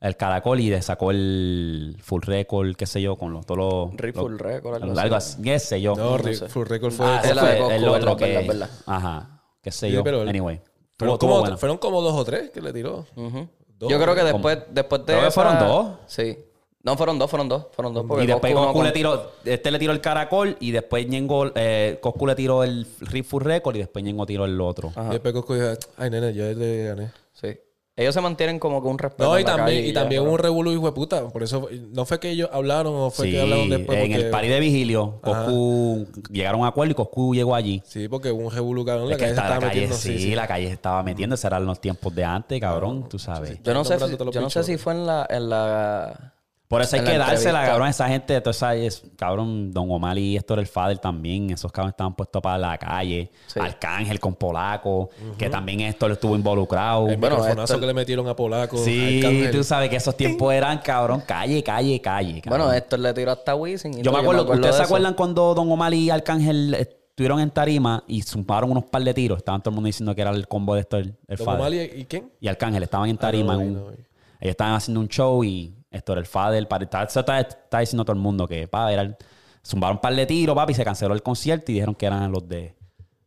el caracol y le sacó el full record, qué sé yo, con los, todos los. Los- Full Record, algo algo así. así, qué sé yo. No, no Ri- sé. Full Record fue... Ah, de fue el otro verdad, que. verdad, verdad. Ajá. Qué sé Sí, yo. pero- anyway. Fueron como, estuvo bueno. fueron como dos o tres que le tiró. Dos. Yo creo que después, después de. Creo que fueron dos. Sí. No, fueron dos, fueron dos. Fueron dos. Porque Y después Coscu no le tiró, este le tiró el caracol y después Ñengo, eh, Coscu le tiró el Riff Full Record y después Ñengo tiró el otro. Ajá. Y después Coscu dijo, ay, nene, yo le gané. Sí. Ellos se mantienen como que un respeto. No, en y la también, calle y ya, también pero- un revolú hijo de puta. Por eso, no fue que ellos hablaron o fue Sí, que hablaron después. en porque- el party de vigilio, Coscu llegaron a un acuerdo y Coscu llegó allí. Sí, porque hubo un revolú, cabrón. La que calle se está la estaba calle, metiendo. sí, la calle se estaba metiendo. Esos eran los tiempos de antes, cabrón, tú sabes. Yo no sé, si- yo no sé si fue en la, en la Por eso hay que la dársela, cabrón, a esa gente. Toda esa, es, cabrón, Don Omar y Héctor el Fader también. Esos cabrones estaban puestos para la calle. Sí. Arcángel con Polaco, que también Héctor estuvo involucrado. El Bueno, microfonazo esto- que le metieron a Polaco. Sí, Arcángel. tú sabes que esos tiempos eran, cabrón, calle, calle, calle. cabrón. Bueno, Héctor le tiró hasta Wisin. yo me acuerdo, ¿ustedes de se acuerdan cuando Don Omar y Arcángel estuvieron en tarima y zumbaron unos par de tiros? Estaban todo el mundo diciendo que era el combo de Héctor el Don Fader. Omar y, ¿y quién? y Arcángel estaban en tarima. Ah, no en un- no ellos estaban haciendo un show y Héctor el Fader, está, está, está diciendo todo el mundo que pa, era el- zumbaron un par de tiros, papi, y se canceló el concierto y dijeron que eran los de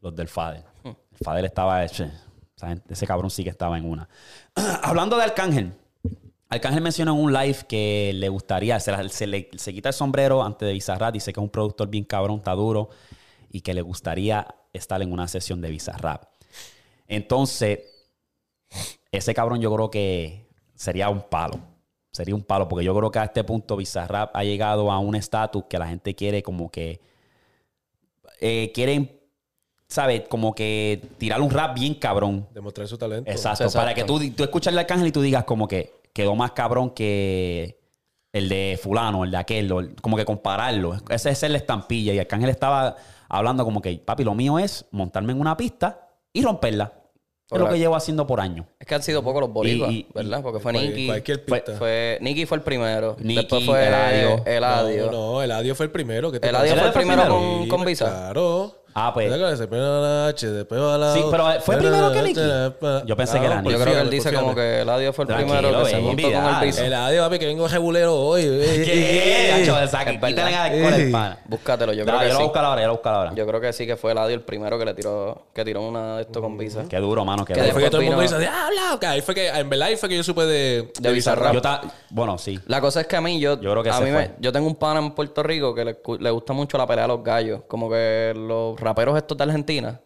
los del Fader. El Fader estaba, gente- ese cabrón sí que estaba en una. Hablando de Arcángel, Arcángel mencionó en un live que le gustaría, se, la- se le, se quita el sombrero antes de Bizarrap, dice que es un productor bien cabrón, está duro, y que le gustaría estar en una sesión de Bizarrap. Entonces, ese cabrón yo creo que sería un palo. Sería un palo, porque yo creo que a este punto Bizarrap ha llegado a un estatus que la gente quiere como que... eh, quieren, ¿sabes? Como que tirar un rap bien cabrón. Demostrar su talento. Exacto, Exacto. Para que tú, tú escuches el Arcángel y tú digas como que quedó más cabrón que el de fulano, el de aquel, como que compararlo. Ese esa es la estampilla. Y Arcángel estaba hablando como que, papi, lo mío es montarme en una pista y romperla. Es lo que llevo haciendo por años. Es que han sido pocos los boricuas, Y- y- ¿verdad? Porque fue Cual- Nicky. Cualquier Fue- pista. Fue, Nicky fue el primero. Nicky, Después fue Eladio. Eladio. No, no, Eladio fue el primero. ¿qué te Eladio fue el primero primero? con, con Visa. Claro. Ah, pues. ¿Verdad que se pone a la H, después va a la Sí, pero, ¿fue primero que Nicky? Yo pensé que era Nicky. Yo creo que él dice como que Eladio fue el primero que se montó con el Visa. Eladio, papi, que vengo regulero hoy. ¿Qué? Quítale el pana. Búscatelo, yo creo que yo lo sí. buscar ahora, yo lo buscar ahora. Yo creo que sí que fue Eladio el primero que le tiró, que tiró una de esto con Visa. Qué duro, mano. Qué Que Ahí duro. fue que todo el mundo dice. Que ahí fue que, en verdad, ahí fue que yo supe de, De Bizarrap. Yo ta- Bueno, sí. La cosa es que a mí, yo, Yo creo que a se mí fue. me- yo tengo un pana en Puerto Rico que le gusta mucho la pelea de los gallos. Como que los raperos estos de Argentina.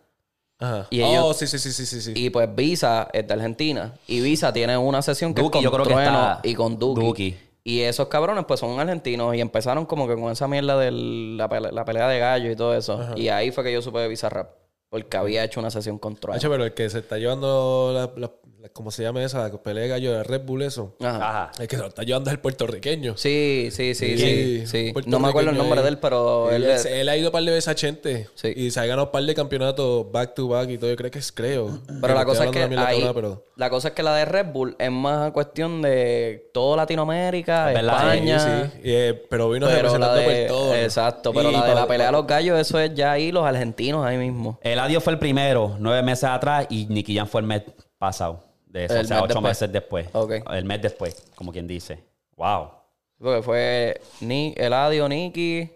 Ajá. Y oh, ellos- sí, sí, sí, sí, sí. sí. Y pues Visa es de Argentina. Y Visa tiene una sesión que Duki, es yo con creo que Trueno está. y con Duki. Duki. Y esos cabrones, pues son argentinos y empezaron como que con esa mierda de la, pele- la pelea de gallos y todo eso. Y ahí fue que yo supe de Bizarrap. Porque había hecho una sesión con Troy. Hacho, pero el que se está llevando la- ¿cómo se llama esa? La pelea de gallo de Red Bull, eso. Ajá. Ajá. El que se lo está llevando es el puertorriqueño. Sí, sí, sí, Sí, No me acuerdo el nombre ahí. de él, pero él, Él, es- él ha ido un par de veces a Chente. Sí. Y se ha ganado un par de campeonatos back to back y todo. Yo creo que es, creo. Pero la cosa es que ahí- pero- la cosa es que la de Red Bull es más cuestión de todo Latinoamérica, Es España. Sí, sí. Y, eh, pero vino Pero representando de, por todo. exacto, pero Y la de la pelea de los gallos, eso es ya ahí los argentinos ahí mismo. Eladio fue el primero, nueve meses atrás, y Nicky Jam fue el mes pasado. De eso, El o sea, ocho después. meses después. Ok. El mes después, como quien dice. Wow. Porque fue Ni, Eladio, Nicky,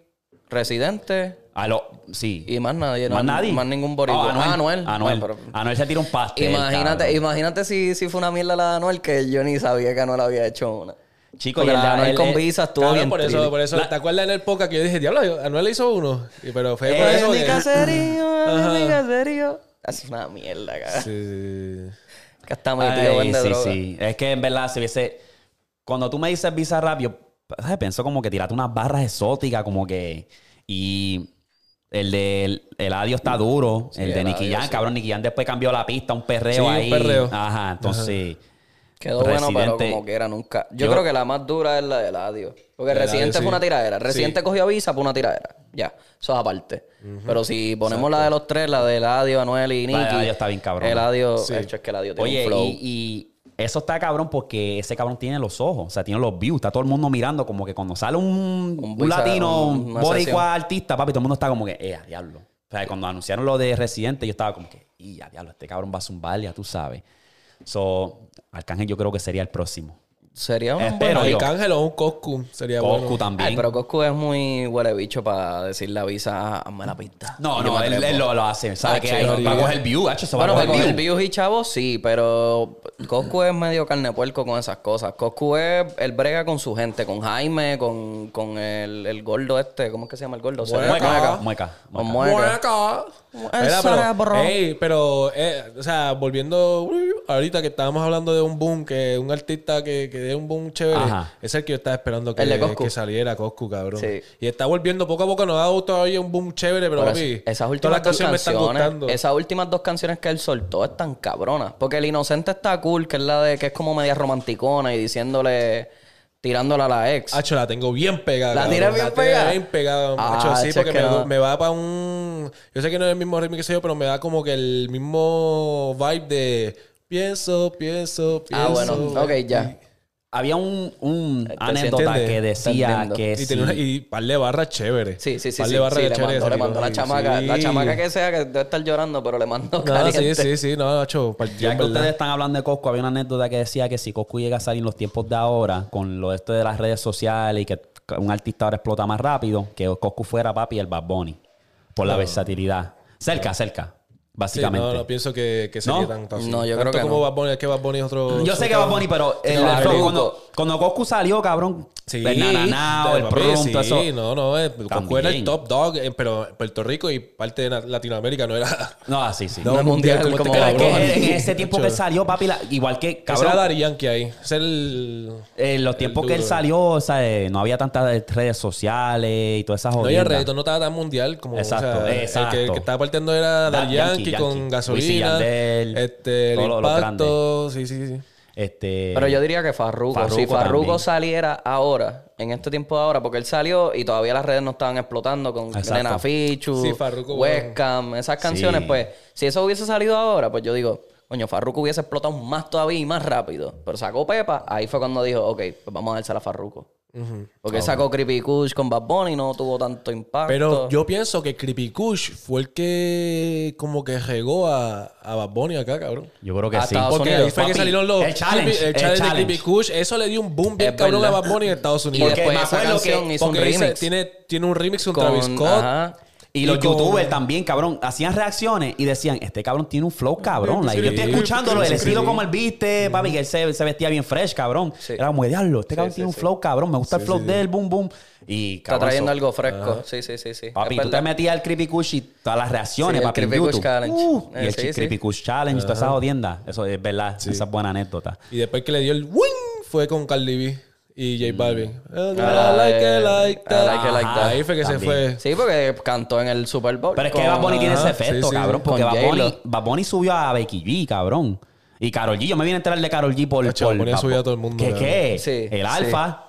Residente A lo, sí. y más nadie. más no- nadie. Más ningún boricua. Oh, Ah, Anuel. Anuel. No, pero- Anuel se tira un pastel. imagínate, cabrón. imagínate si, si fue una mierda la de Anuel que yo ni sabía que Anuel había hecho una. Chico, Porque y el la de Anuel con es- Visa estuvo Cabrón, bien por eso, por eso. La- ¿Te acuerdas en el podcast que yo dije, diablo, Anuel hizo uno? Y- Pero fue por eso. En mi que- caserío, en mi caserío. Es una mierda, cara. Sí. Que mi tío Ay, vende sí, droga. sí. Es que en verdad, si hubiese. Cuando tú me dices Bizarrap, yo ¿sabes? pienso como que tirate unas barras exóticas, como que. Y. El de el, Eladio está duro. el de Nicky sí. cabrón. Nicky Jam después cambió la pista, un perreo Sí, un ahí. perreo. Ajá, entonces. Quedó bueno, pero como quiera, nunca. Yo, Yo- creo que la más dura es la de Eladio. Porque Residente sí. fue una tiradera. Residente Sí. cogió Visa por una tiradera. Ya, eso es aparte. Pero si ponemos la de los tres, la de Eladio, Anuel y Nicky. Eladio está bien cabrón. Eladio, Sí. hecho es que Eladio tiene Oye, un flow. y, y eso está cabrón porque ese cabrón tiene los ojos, o sea, tiene los views. Está todo el mundo mirando como que cuando sale un, Un latino, un- boricua artista, papi, todo el mundo está como que, eh, diablo. O sea, cuando anunciaron lo de Residente, yo estaba como que, y a diablo, este cabrón va a zumbar, ya tú sabes. So, Arcángel yo creo que sería el próximo. Sería un Espero buen- yo. Arcángel o un Coscu sería Coscu bueno. también. Ay, pero Coscu es muy huele bicho para decirle a Visa, "Ah, hazme la pista. No, yo no, me él, lo, lo hace. ¿Sabe Ah, que sí, ahí va a coger view, hacho, se va Bueno, a para coger coger view. views y chavos, sí, pero Coscu es medio carne puerco con esas cosas. Coscu es, él brega con su gente, con Jaime, con, con el, el gordo este, ¿cómo es que se llama el gordo? Mueca. Mueca, mueca. Con mueca. El Mira, pero, ey, pero eh, o sea, volviendo uy, ahorita que estábamos hablando de un boom, que un artista que, que dé un boom chévere, Ajá. es el que yo estaba esperando que, El de Coscu. que saliera Coscu, cabrón. Sí. Y está volviendo poco a poco, nos ha dado todavía un boom chévere, pero papi, esas todas últimas las dos canciones me están canciones, gustando. esas últimas dos canciones que él soltó están cabronas. Porque el inocente está cool, que es la de que es como media romanticona y diciéndole, tirándola a la ex. Hacho, la tengo bien pegada. ¿La tienes bien tengo pegada? bien pegada. Ah, sí, porque que me, no. me va para un... Yo sé que no es el mismo ritmo que sé yo, pero me da como que el mismo vibe de... Pienso, pienso, pienso. ah, bueno, ok, ya. Había un, un Te anécdota entiende. que decía que Y, tiene una, y par de barras chéveres. Sí, sí, sí. Par sí, de barras sí, de le mandó, le ese mandó la sí. chamaca. La chamaca que sea, que debe estar llorando, pero le mandó No, caliente. sí, sí, sí. No, Hacho, par- Ya que verdad. ustedes están hablando de Coscu, había una anécdota que decía que si Coscu llega a salir en los tiempos de ahora, con lo esto de las redes sociales y que un artista ahora explota más rápido, que Coscu fuera papi el Bad Bunny. Por la versatilidad. Cerca, cerca. Sí, Básicamente. no, no pienso que, que sería ¿No? tanto así. No, yo Tanto creo que como no. Bad Bunny, es que Bad Bunny es otro... Yo sé que Bad Bunny, pero el- el flow, cuando, cuando Coscu salió, cabrón, Sí, el nananao, el papi, prum, sí, eso. no, no, eh, Coscu era el top dog, eh, pero en Puerto Rico y parte de Latinoamérica no era... No, así, sí. No, mundial como este Pero es cabrón. que en ese tiempo que él salió, papi, la- igual que, Ese cabrón, era Daddy Yankee ahí. Ese es el... en los tiempos que él salió, o sea, eh, no había tantas redes sociales y todas esas No, y el reggaetón no estaba tan mundial como... Exacto, o sea, exacto. El que, el que estaba partiendo era Da- Daddy Yankee, Yankee, Yankee. con gasolina. Yandel, este, el todos los- impacto. Sí, sí, sí. Este, Pero yo diría que Farruko. Farruko si Farruko también. saliera ahora, en este tiempo de ahora, porque él salió y todavía las redes no estaban explotando con Exacto. Nena Fichu, Sí, Farruko, Webcam, esas canciones, Sí. pues, si eso hubiese salido ahora, pues yo digo, coño, Farruko hubiese explotado más todavía y más rápido. Pero sacó Pepa, ahí fue cuando dijo, ok, pues vamos a dársela a Farruko. Porque él sacó Creepy Kush con Bad Bunny y no tuvo tanto impacto. Pero yo pienso que Creepy Kush fue el que como que regó a, a Bad Bunny acá, cabrón. yo creo que A sí. Estados Porque Unidos, ahí fue que papi. salieron los... El challenge, Creepy- el el challenge de. Creepy Kush. Eso le dio un boom bien cabrón a. Bad Bunny en Estados Y Unidos. Porque después me esa canción que- hizo un Porque dice- remix. tiene, tiene un remix con, Con- Travis Scott. ajá. Y los youtubers también, cabrón, hacían reacciones y decían, este cabrón tiene un flow cabrón. Like, yo estoy escuchándolo, el estilo como él viste, papi, que él se, se vestía bien fresh, cabrón. Era como, diablo, este cabrón tiene un flow cabrón, me gusta el flow de él, boom, boom. Y, Está cabrón, trayendo eso- algo fresco. Sí, sí, sí, sí. Papi, tú te metías al Creepy Kush y todas las reacciones, el papi, en Creepy Kush. Challenge. Uh, y Eh, el sí. Creepy Kush Challenge, todas esas jodiendas. Eso es verdad, esa es buena anécdota. Y después que le dio el wing fue con Cardi B. y J Balvin. I Ah, like it eh, like I that. like it like Ajá, that. Ahí fue que se También. fue. Sí, porque cantó en el Super Bowl. Pero es que Bad Bunny tiene ese efecto, sí, sí. cabrón. Porque Bad Bunny. Bad Bunny subió a Becky G, cabrón. Y Karol G, yo me vine a enterar de Karol G por... Nacho, por Bad Bunny ha Bad subido a todo el mundo, ¿Qué, qué? Sí, El sí. Alfa.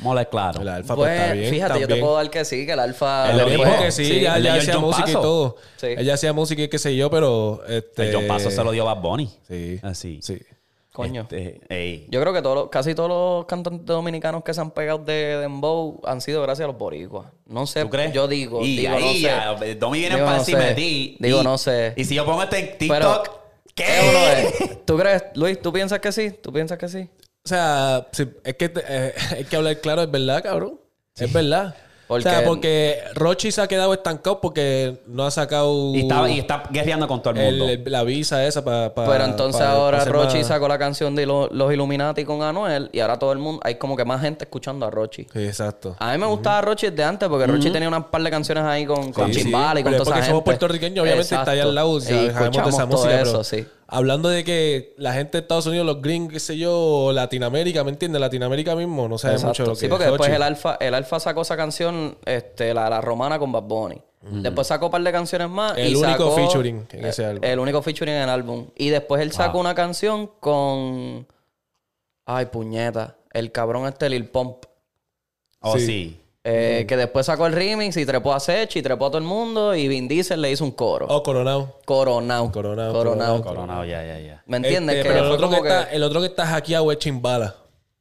Mole claro. El Alfa Pues, pues, está bien. fíjate, yo te también. puedo dar que sí, que el Alfa... Lo dijo que sí, Sí, ya, el de ya George hacía música Paso. y todo. Sí. Ella hacía música y qué sé yo, pero... Este... El John Paso se lo dio a Bad Bunny. Sí. Así. Sí. Coño. Este, ey. Yo creo que todos los- casi todos los cantantes dominicanos que se han pegado de Dembow han sido gracias a los boricuas. No sé, ¿Tú crees? yo digo, y digo, ahí no sé. Domi viene Digo, para encima de ti. Digo, y- no sé. Y si yo pongo este en TikTok, ¿qué es? ¿Tú crees, Luis, tú piensas que sí? ¿Tú piensas que sí? O sea, es que eh, hay que hablar claro, es verdad, cabrón. Es verdad. Porque- O sea, porque Rochi se ha quedado estancado porque no ha sacado Y está, y está guerreando con todo el mundo. el- la visa esa para... Pero entonces ahora Rochi sacó la canción de lo- Los Illuminati con Anuel y ahora todo el mundo, hay como que más gente escuchando a Rochi. Sí, exacto. A mí me gustaba Rochi desde antes porque Rochi tenía unas par de canciones ahí con, con Sí, Chimbala y con pero toda porque esa somos gente. puertorriqueños, obviamente está allá al lado, Y sabemos de esa escuchamos todo música, eso, pero sí. Hablando de que la gente de Estados Unidos, los gringos, qué sé yo, Latinoamérica, ¿me entiendes? Latinoamérica mismo no sabe Exacto. mucho lo que sí, es porque después Rochi. el Alfa, el Alfa sacó esa canción, este, la, la romana con Bad Bunny. Después sacó un par de canciones más. El y único sacó- featuring en ese eh, álbum. El único featuring en el álbum. Y después él sacó Wow. una canción con. Ay, puñeta. El cabrón este Lil Pump. oh, sí. sí. Eh, Que después sacó el remix y trepó a Sech y trepó a todo el mundo. Y Vin Diesel le hizo un coro. Oh, Coronado. Coronao. Coronao, Coronao. Coronao. Coronado, ya, ya, ya. ¿Me entiendes? Este, que pero el otro que, está, que el otro que está hackeado es Chimbala.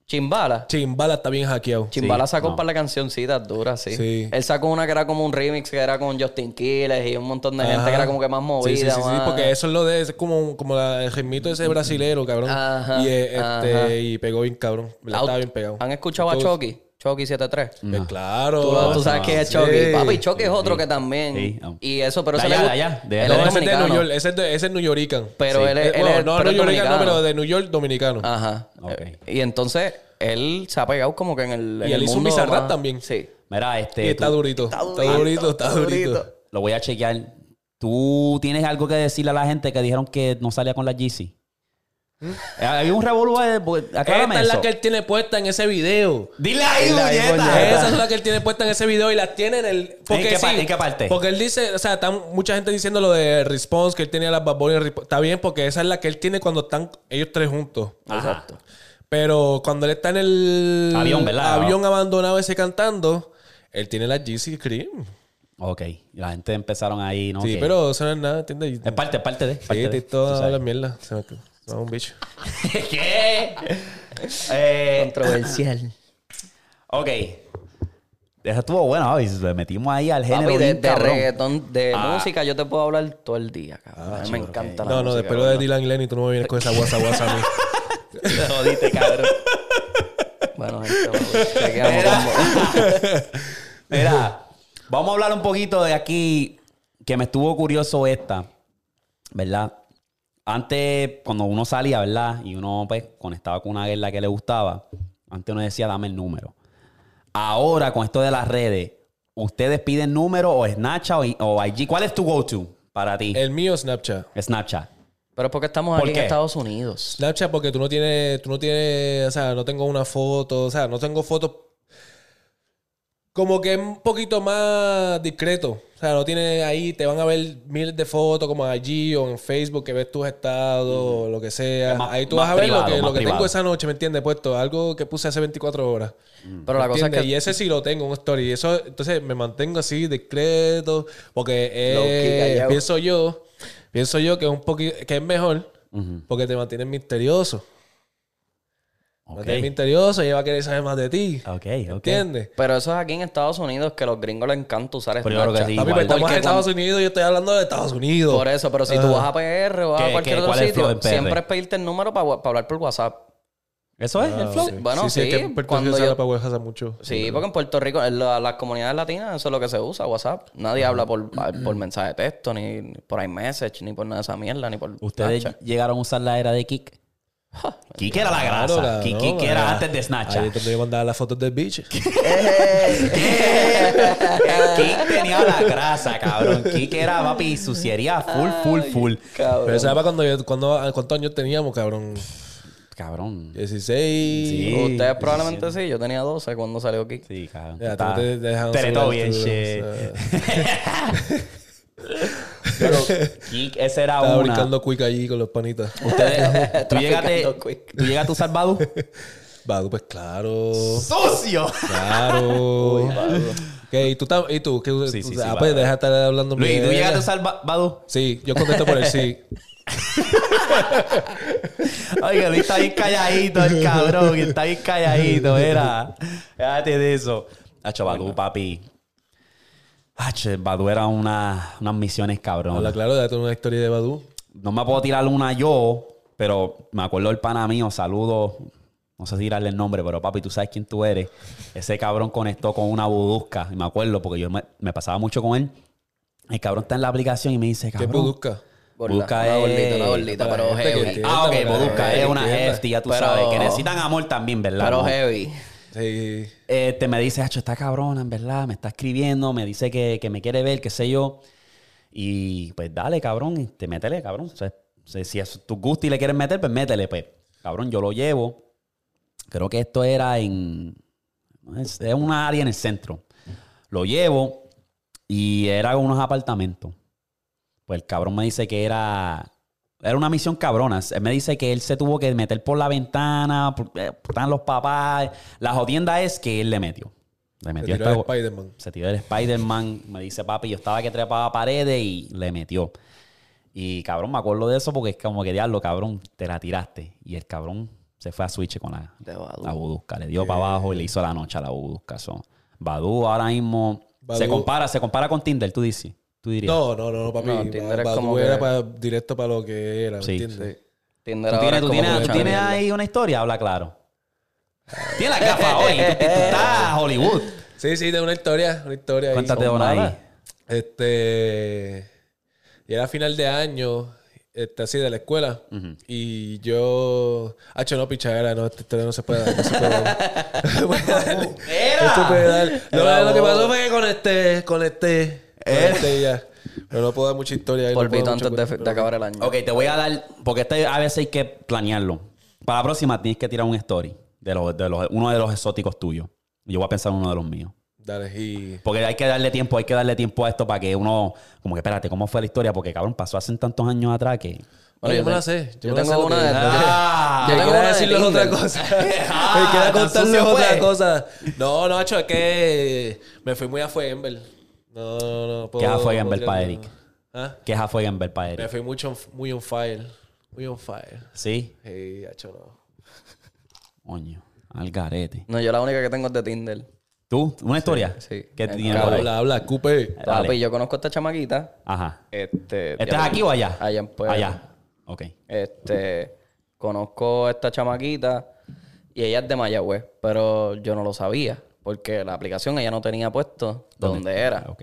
Chimbala. Chimbala está bien hackeado. Chimbala Sí, sacó no. un par de cancioncitas duras, sí. Sí. Él sacó una que era como un remix que era con Justin Quiles y un montón de gente que era como que más movida. Sí, sí, sí, porque eso es lo de... Es como, como la- el ritmito ese brasilero, cabrón. Ajá, y, eh, este, ajá. y pegó bien cabrón. Out- Estaba bien pegado. ¿Han escuchado a Entonces, Chucky? Chucky 73. eh, claro. Tú, sabes que es Sí. Chucky. Papi, Chucky es otro que también. Sí, no. Y eso, pero ese le allá, gusta- de allá, de él allá. es No, ese es de New. York. Ese es, de, ese es New Yorican. Pero Sí. él es- Eh, él bueno, es- no pero New Yorican, no, pero de New York dominicano. Ajá. Ok. Eh, Y entonces, él se ha pegado como que en el. en Y él el hizo un Bizarrap más- también. Sí. Mira, Y este. está tú- durito. Está durito, está durito. lo voy a chequear. ¿Tú tienes algo que decirle a la gente que dijeron que no salía con la GC? Eh, Había un revolú. Esta es la eso. que él tiene puesta en ese video. Dile ahí, puñeta. Esa es la que él tiene puesta en ese video y la tiene en el. Porque qué sí, en qué parte? Porque él dice, o sea, están mucha gente diciendo lo de Response, que él tenía las Bad Bunny Está bien, porque esa es la que él tiene cuando están ellos tres juntos. Exacto. Pero cuando él está en el Avión, ¿verdad? avión abandonado ese cantando, él tiene la GC Cream. Ok. Y la gente empezaron ahí, ¿no? Sí, pero eso no es nada, ¿entiendes? Es parte, es parte de. Sí, parte de, tú toda la mierda. Va un bicho. ¿Qué? eh, Controversial. ok. Eso estuvo bueno, Javi. Le metimos ahí al género. Papi, de, bien de reggaetón, de Ah. música, yo te puedo hablar todo el día, cabrón. a mí me encanta la No, no, música, después de. Dylan y Lenny, tú no me vienes con esa guasa guasa a mí. Te jodiste, cabrón. Bueno, gente, vamos, chequeamos cómo- Mira, vamos a hablar un poquito de aquí que me estuvo curioso esta, ¿verdad? Antes, cuando uno salía, ¿verdad? Y uno pues conectaba con una guerra que le gustaba, antes uno decía, dame el número. Ahora, con esto de las redes, ¿ustedes piden número o Snapchat o, o IG? ¿Cuál es tu go-to para ti? El mío, Snapchat. Snapchat. Pero es porque estamos ¿Por aquí qué? en Estados Unidos. Snapchat porque tú no tienes, tú no tienes, o sea, no tengo una foto, o sea, no tengo fotos como que es un poquito más discreto. O sea, no tiene ahí, te van a ver miles de fotos como allí o en Facebook que ves tus estados o lo que sea. Más- ahí tú vas a ver privado, lo que, lo tengo esa noche, ¿me entiendes? Puesto algo que puse hace 24 horas. Pero la cosa es que Y ese sí lo tengo, un story. Y eso, entonces me mantengo así discreto porque eh, pienso yo, pienso yo que es un poquito, que es mejor porque te mantienes misterioso. Ok. Mantienes misterioso y ella va a querer saber más de ti. Ok, ok. ¿Entiendes? Pero eso es aquí en Estados Unidos que a los gringos les encanta usar Pero Snapchat. sí. Pero estamos Porque en Estados Unidos y yo estoy hablando de Estados Unidos. Por eso, pero si tú vas a PR o vas ¿Qué- a cualquier otro es sitio, PR? siempre es pedirte el número para hablar por WhatsApp. ¿Eso es el flow? Sí. Bueno, sí, sí, es sí, que en Puerto cuando Rico se yo- habla para WhatsApp mucho. Sí, porque en Puerto Rico, en la- las comunidades latinas, eso es lo que se usa, WhatsApp. Nadie habla por, por mensaje de texto, ni por iMessage, ni por nada de esa mierda, ni por ¿Ustedes Snapchat. llegaron a usar la era de Kik? Kik era la grasa. Claro, cabrón, Kik, Kik era antes de Ahí Snapchat. es donde yo mandaba las fotos del beach. Kik tenía la grasa, cabrón. Kik era, papi, suciería full, full, full. Pero ¿sabes cuando yo, cuando, ¿cuántos años teníamos, cabrón? cabrón. 16. Sí. Ustedes probablemente sí. Yo tenía 12 cuando salió aquí. Sí, cabrón. Ya, Está- tú te dejan Te celular, bien, shit. Pero, Geek, ese era Estaba una. brincando quick allí con los panitas. Ustedes, tú llegaste, tú llegaste a usar Badu. Badu, pues claro. ¡Sucio! Claro. Ok, ¿y tú? tam- ¿Y tú? ¿Qué- Sí, sí, sí, ah, pues deja de estar hablando Luis, ¿tú mierda. llegaste a usar Ba- Badu? Sí, yo contesto por el sí. Oiga, Luis está bien calladito, el cabrón. Está bien calladito, era. Déjate de eso. Hacho, Badu, papi. Hacho, Badu era una, unas misiones, cabrón. Habla claro, date una historia de Badu. No me puedo tirar una yo, pero me acuerdo del pana mío, saludo. No sé si tirarle el nombre, pero papi, tú sabes quién tú eres. Ese cabrón conectó con una budusca. Y me acuerdo porque yo me, me pasaba mucho con él. El cabrón está en la aplicación y me dice, ¿Qué cabrón. Gorda. Busca una es- gordita, una gordita, para pero que heavy. Ah, ok, Budusca es una hefty, ya tú Pero- sabes, que necesitan amor también, ¿verdad? Pero heavy. Sí. Este me dice, Hacho, está cabrona, en verdad, me está escribiendo, me dice que, que me quiere ver, qué sé yo. Y pues dale, cabrón, te métele, cabrón. O si es tu gusto y le quieres meter, pues métele, pues. Cabrón, yo lo llevo. Creo que esto era en. Es, es una área en el centro. Lo llevo y era unos apartamentos. Pues el cabrón me dice que era. Era una misión cabrona. Él me dice que él se tuvo que meter por la ventana, por- eh, están los papás. La jodienda es que él le metió. Le Me metió tiró el Spider-Man. se tiró el Spider-Man. Me dice, papi, yo estaba que trepaba paredes y le metió. Y cabrón, me acuerdo de eso porque es como que diablo, cabrón, te la tiraste. Y el cabrón se fue a Switch con la, la budusca. Le dio para abajo y le hizo la noche a la budusca. So, Badu ahora mismo Badu- se compara, se compara con Tinder, tú dices. Tú dirías. No, no, no, no, papi. No, Tinder es como era que- pa- directo para lo que era, ¿me Sí, entiendes? Tinder ¿Tú tienes, tú tú ahí una historia? Habla claro. Tienes la gafa hoy. Tú, estás Hollywood. Sí, sí, tengo una historia, una historia. ahí. Cuéntate una ahí. Este. Y era final de año, este, así de la escuela. Y yo. Hacho, no, pichadera, no, esta historia no se puede dar. No se puede dar. No se puede dar. No se puede dar. No, Era lo que pasó fue que conecté, conecté. Y ya. Pero no puedo dar mucha historia. ahí, no puedo Polvito dar antes de, de pero- acabar el año. Ok, te voy a dar, porque este a veces hay que planearlo. Para la próxima tienes que tirar un story de, los, de los, uno de los exóticos tuyos. Yo voy a pensar en uno de los míos. Dale, y. Porque hay que darle tiempo, hay que darle tiempo a esto para que uno, como que espérate, ¿cómo fue la historia? Porque cabrón, pasó hace tantos años atrás que. Bueno, yo me la sé. yo me la tengo sé lo una que- de- Ah, Yo que tengo una de decirles otra cosa. Ah, quiera tan contarles sucio otra cosa. No, no, hecho, es que me fui muy a Fuember. No, no, no. puedo- ¿Qué Fueguenberg puedo para Eric? ¿Ah? Que es a Fuegenberg para Me Eric. fui mucho, muy on fire. Muy on fire. Sí, Hey, hecho, no. coño, al garete. No, yo la única que tengo es de Tinder. ¿Tú? ¿Una historia? sí. ¿Qué En tienes por ahí? Habla, habla, cupe. Papi, yo conozco a esta chamaquita. Ajá. Este, ¿Estás aquí o allá? Allá en Puebla. Allá. Ok. Este, conozco a esta chamaquita y ella es de Mayagüez, pero yo no lo sabía porque la aplicación ella no tenía puesto de dónde era. Ok.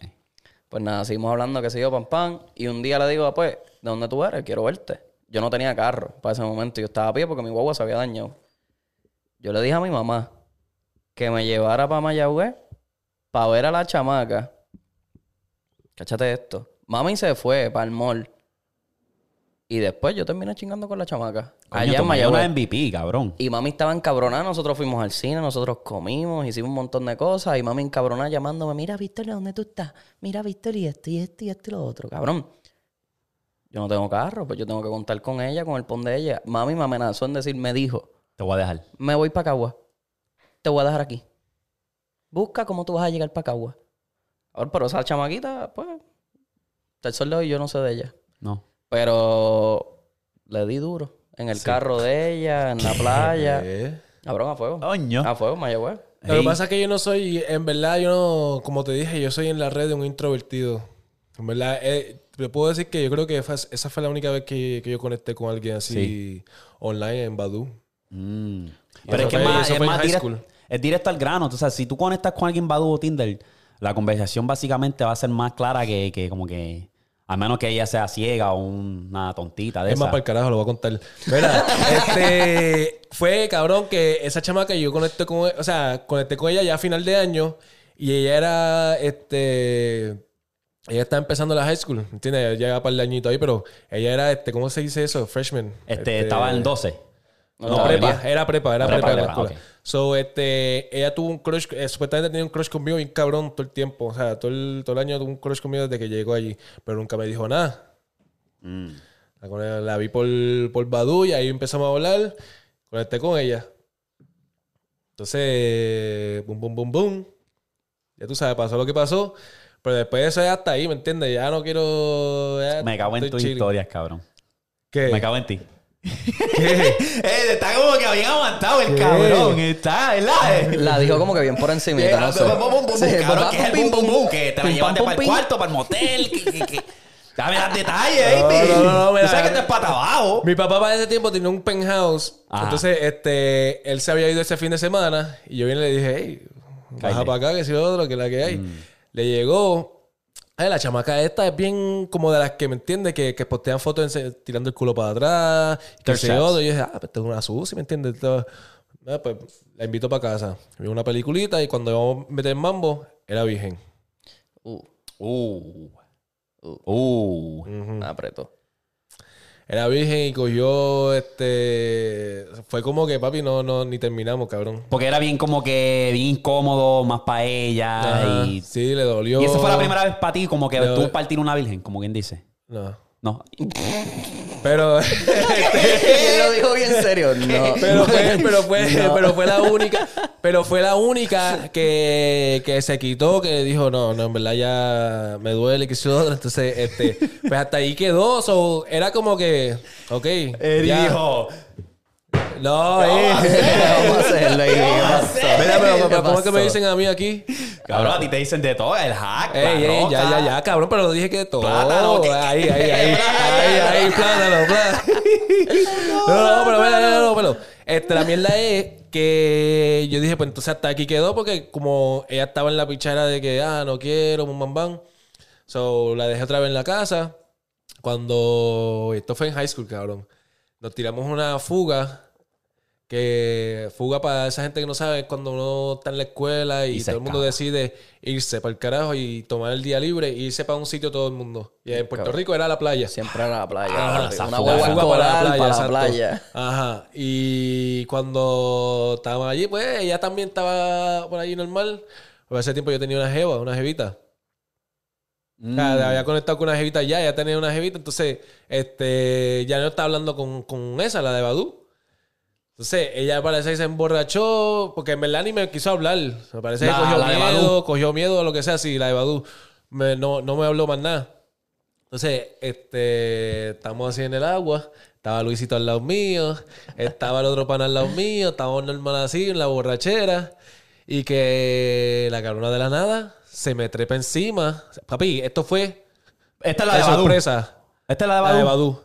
Pues nada, seguimos hablando, que se yo, pam, pam. Y un día le digo, ah, pues, ¿de dónde tú eres? Quiero verte. Yo no tenía carro para ese momento. Yo estaba a pie porque mi guagua se había dañado. Yo le dije a mi mamá que me llevara para Mayagüez para ver a la chamaca. Cáchate esto. Mami se fue para el mall. Y después yo terminé chingando con la chamaca. Coño, allá en Mayagüez. MVP, cabrón. Y mami estaba encabronada, nosotros fuimos al cine, nosotros comimos, hicimos un montón de cosas. Y mami encabronada llamándome, mira, Víctor, ¿dónde tú estás? Mira, Víctor, y esto, y esto, y esto, y lo otro. Cabrón, yo no tengo carro, pues yo tengo que contar con ella, con el pon de ella. Mami me amenazó en decir, me dijo, Te voy a dejar. me voy para Cagua. Te voy a dejar aquí. Busca cómo tú vas a llegar para Cagua. Ahora, pero esa chamaquita, pues, está el sol de hoy, yo no sé de ella. No. Pero le di duro. En el carro de ella, en la playa. Eh. Cabrón, a fuego. A fuego, Mayagüez. Lo que pasa es que yo no soy, en verdad, yo no, como te dije, yo soy en la red de un introvertido. En verdad, eh, te puedo decir que yo creo que fue- esa fue la única vez que, que yo conecté con alguien así online en Badu. Mm. Pero es que fue- es más, es, más high direct- school. es directo al grano. Sabes, si tú conectas con alguien Badu o Tinder, la conversación básicamente va a ser más clara que, que como que... A menos que ella sea ciega o una tontita de Es más para el carajo, lo voy a contar. Mira, este fue cabrón que esa chamaca yo conecté con, o sea, conecté con ella ya a final de año y ella era, este, ella estaba empezando la high school, ¿entiendes? Ella llevaba para el añito ahí, pero ella era, este, ¿cómo se dice eso? Freshman. Este, estaba en 12. No, No, prepa, era prepa, era Prepa, prepa, la escuela. So, este, ella tuvo un crush, eh, supuestamente tenía un crush conmigo bien cabrón todo el tiempo. O sea, todo el, todo el año tuvo un crush conmigo desde que llegó allí. Pero nunca me dijo nada. Mm. La, vi por, por Badu y ahí empezamos a hablar. Conecté con ella. Entonces, boom, boom, boom, boom. Ya tú sabes, pasó lo que pasó. Pero después de eso ya hasta ahí, ¿me entiendes? Ya no quiero... ya Me cago en tus historias, cabrón. ¿Qué? Me cago en ti. ¿Qué? Eh, está como que habían aguantado el cabrón. Está, ¿verdad? La dijo como que bien por no sé. Bum, Sí, que es el bum, que te la pam, para pum, el pim. cuarto, para el motel. Que, que, que. Dame dar detalles, No, baby. no, no, no, Tú sabes que te es para abajo. Mi papá para ese tiempo tenía un penthouse. Ajá. Entonces, este, él se había ido ese fin de semana. Y yo vine y le dije, hey, baja para acá, que si otro, que la que hay. Mm. Le llegó. Ay, la chamaca esta es bien como de las que me entiende, que, que postean fotos en- tirando el culo para atrás. Que se otro. Y yo dije, ah, pues esto es una sucia, ¿me entiendes? Ah, pues la invito para casa. Vi una peliculita y cuando íbamos a meter el mambo, era virgen. Uh, Uh. Uh. apretó. Era virgen y cogió este. Fue como que papi, no, no, ni terminamos, cabrón. Porque era bien como que bien incómodo, más para ella. Ajá. Y, Sí, le dolió. y esa fue la primera vez para ti, como que Le- tú partir una virgen, como quien dice. No. No. Pero, ¿Quién lo dijo bien serio? No. pero, fue, pero, fue, pero fue la única. Pero fue la única que, que se quitó, que dijo, no, no, en verdad ya me duele, que otra. Entonces, este, pues hasta ahí quedó. So, era como que, ok. ya. dijo. No, eh. Vamos a hacerlo. ¿y ¿Qué pasó? Mira, pero, ¿Qué pero ¿cómo es que me dicen a mí aquí? Cabrón, a ti te dicen de todo, el hack. Ey, ya, ya, ya, cabrón, pero dije que todo. Plátano. Ahí, ahí, ahí, ahí, ahí, plátano, plátano. No, no, pero, pero, pero, pero, este, la mierda es que yo dije, pues entonces hasta aquí quedó, porque como ella estaba en la pichara de que, ah, no quiero, bum, bam, bam. So, la dejé otra vez en la casa. Cuando, esto fue en high school, cabrón. Nos tiramos una fuga. Que fuga para esa gente que no sabe es cuando uno está en la escuela y, todo el mundo decide irse para el carajo y tomar el día libre e irse para un sitio todo el mundo. Y en Puerto Rico era la playa. Siempre era la playa. Ajá, Una fuga. hueva Fuga escolar para la playa. Ajá. Y cuando estábamos allí, pues ella también estaba por allí normal. Por ese tiempo yo tenía una jeva, una jevita. Mm. había conectado con una jevita ya, ya tenía una jevita. Entonces, este, ya no estaba hablando con, con esa, la de Badu. Entonces, ella parece que se emborrachó, porque en verdad ni me quiso hablar. Me parece que La- cogió la miedo, cogió miedo a lo que sea, sí, la de Badu. Me- no, no me habló más nada. Entonces, este, estamos así en el agua. Estaba Luisito al lado mío. Estaba el otro pana al lado mío. Estábamos normal así, en la borrachera. Y que la cabrona de la nada se me trepa encima. Papi, esto fue Esta es la la de Badu. sorpresa. Esta es la de La Badu. de Badu.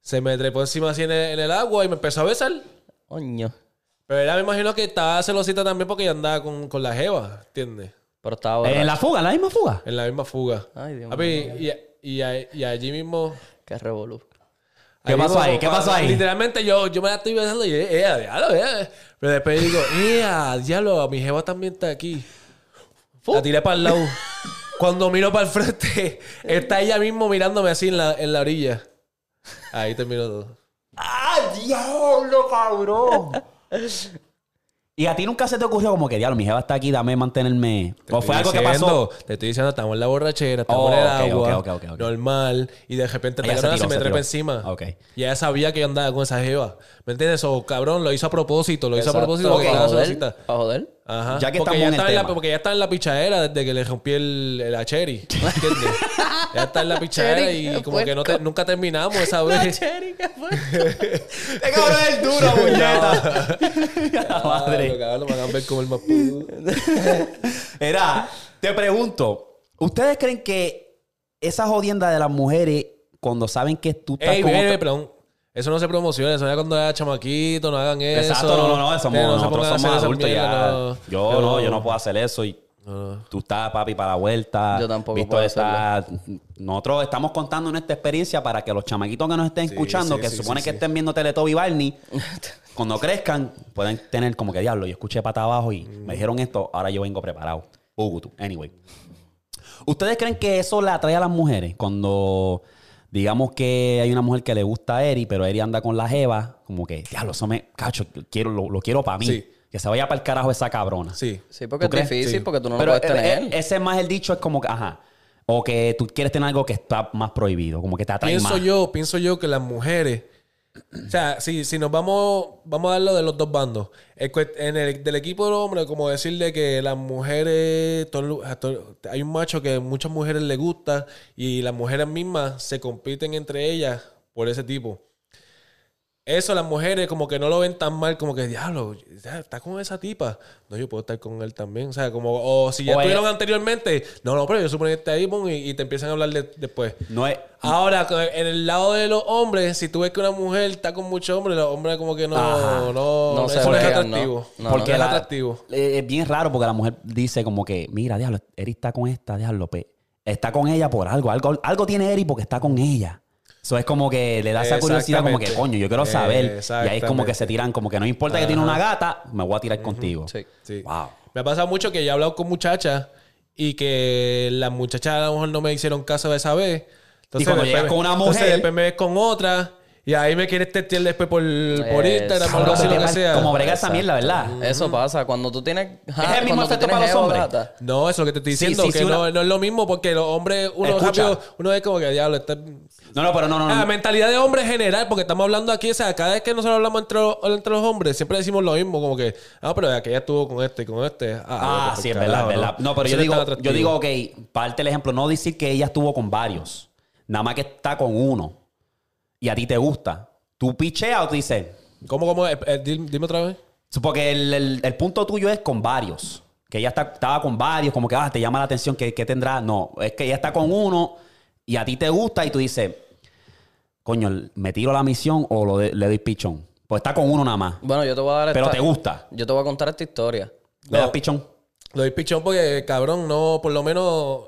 Se me trepó encima así en el, en el agua y me empezó a besar. Coño. Pero ella me imagino que estaba celosita también porque ella andaba con, con la jeva, ¿entiendes? Pero estaba Eh, borracho. En la fuga, en la misma fuga. En la misma fuga. Ay, Dios Papi, y, y, y allí mismo... Qué revolú. ¿Qué pasó mismo, ahí? ¿Qué pasó ahí? Literalmente yo, yo me la estoy besando y ella, diablo, ella. Pero después digo, ¡ea, diablo! Mi jeva también está aquí. La tiré para el lado. Cuando miro para el frente, está ella mismo mirándome así en la, en la orilla. Ahí terminó todo. ¡Ah, diablo, cabrón! y a ti nunca se te ocurrió como que, diablo, mi jeva está aquí, dame mantenerme. O fue algo que diciendo, pasó. Te estoy diciendo, estamos en la borrachera, estamos Oh, en el ok, agua, normal, y de repente Ella esta se cabrona tiró, se me trepa encima. Y ella sabía que yo andaba con esa jeva. ¿Me entiendes? O cabrón, lo hizo a propósito, lo hizo a propósito porque para joder. Para joder. Ajá. Ya que porque estamos ya en el estaba en la, porque ya está en la pichadera desde que le rompí el, el a Cherry. ¿Entiendes? ya está en la pichadera y como que no te- nunca terminamos esa vez. ¡Te cabrón es duro, puñeta! La madre. lo cabrón, me van a ver como el más pudo. Era, te pregunto, ¿ustedes creen que esa jodienda de las mujeres, cuando saben que tú estás Ey, con bebé, otra- perdón. Eso no se promociona, eso ya cuando era chamaquito, no hagan eso. Exacto, no, no, no, somos, no nosotros somos adultos mierda, ya. no. Yo no, yo no puedo hacer eso y Tú estás, papi, para la vuelta. Yo tampoco Víctor puedo está- Nosotros estamos contando nuestra experiencia para que los chamaquitos que nos estén escuchando, sí, que sí, se supone sí, que sí. estén viendo Teletubby y Barney, cuando crezcan, pueden tener como que diablo. Yo escuché pata abajo y me dijeron esto, ahora yo vengo preparado. Ugutu. Anyway. ¿Ustedes creen que eso le atrae a las mujeres cuando digamos que hay una mujer que le gusta a Eri, pero Eri anda con la jeva, como que, diablo, eso me, cacho, quiero, lo, lo quiero para mí. Sí. Que se vaya para el carajo esa cabrona. Sí. Sí, porque ¿Tú es crees? difícil, Sí. porque tú no Pero lo puedes tener. eh, ese más el dicho es como que, ajá. O que tú quieres tener algo que está más prohibido, como que te atrae Pienso más. yo, pienso yo que las mujeres. O sea, si, si nos vamos, vamos a darlo de los dos bandos. El en el del equipo del hombre, como decirle que las mujeres, todo- a todo- hay un macho que a muchas mujeres le gusta y las mujeres mismas se compiten entre ellas por ese tipo. Eso las mujeres como que no lo ven tan mal, como que, diablo, está con esa tipa. No, yo puedo estar con él también. O sea, como, o si ya O es- estuvieron anteriormente, no, no, pero yo supongo que está ahí, y, y te empiezan a hablar de- después. No es. Ahora, en el lado de los hombres, si tú ves que una mujer está con muchos hombres, los hombres como que no, Ajá. no, No eso no es atractivo. ¿no? Porque no es atractivo. eh, es bien raro porque la mujer dice como que, mira, diablo, Eri está con esta, diablo, pe- está con ella por algo, algo, algo tiene Eri porque está con ella. Eso es como que le da esa curiosidad como que, coño, yo quiero saber. Y ahí es como que se tiran, como que no importa que tiene una gata, me voy a tirar contigo. Sí. Sí. Wow. Me ha pasado mucho que yo he hablado con muchachas y que las muchachas a lo mejor no me hicieron caso de esa vez. Entonces, cuando después llegas me- con una entonces mujer- después me ves con otra y ahí me quieres testear después por, por Eh, Instagram algo así, lo que sea. Como brega esa mierda, ¿verdad? Eso pasa cuando tú tienes. el mismo cuando tú efecto para los hombres. No, eso es lo que te estoy diciendo, sí, que sí, no, una- no es lo mismo porque los hombres, uno Escucha. rápido, uno es como que diablo, está... No, no, pero no, no. no. La mentalidad de hombre en general, porque estamos hablando aquí, o sea, cada vez que nosotros hablamos entre, los- entre los hombres, siempre decimos lo mismo, como que, ah, pero aquella estuvo con este y con este. Ah, Ah, pues, sí, es verdad, es verdad. No, pero yo es digo, yo digo, ok, parte el ejemplo, no decir que ella estuvo con varios, nada más que está con uno y a ti te gusta. Tú picheas o tú dices, ¿Cómo, cómo? Eh, eh, dime, dime otra vez. porque el, el- el punto tuyo es con varios, que ella está, estaba con varios, como que ah, te llama la atención, que, que tendrá? No, es que ella está con uno y a ti te gusta y tú dices, coño, ¿me tiro la misión o lo de- le doy pichón? Pues está con uno nada más, Bueno, yo te voy a dar pero esta- te gusta. Yo te voy a contar esta historia. ¿Le No. das pichón? Lo doy pichón porque, cabrón, no, por lo menos...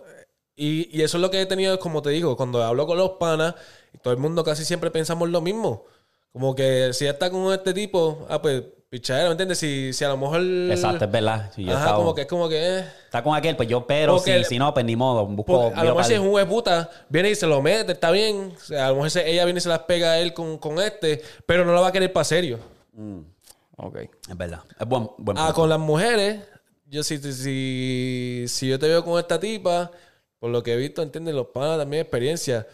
Y, y eso es lo que he tenido, como te digo, cuando hablo con los panas, todo el mundo casi siempre pensamos lo mismo. Como que si ya está con este tipo, ah, pues, pichadero, ¿me entiendes? Si, si a lo mejor... Exacto, es verdad. Si yo Ajá, estaba- como que es como que... eh. Está con aquel, pues yo pero, si, el- si no, pues ni modo, busco... A lo mejor si es un hueputa, viene y se lo mete, está bien. O sea, a lo mejor ella viene y se las pega a él con, con este, pero no la va a querer para serio. Ok. Es verdad. Es buen, buen Ah, punto. con las mujeres, yo si, si, si yo te veo con esta tipa, por lo que he visto, entienden los panas también experiencia.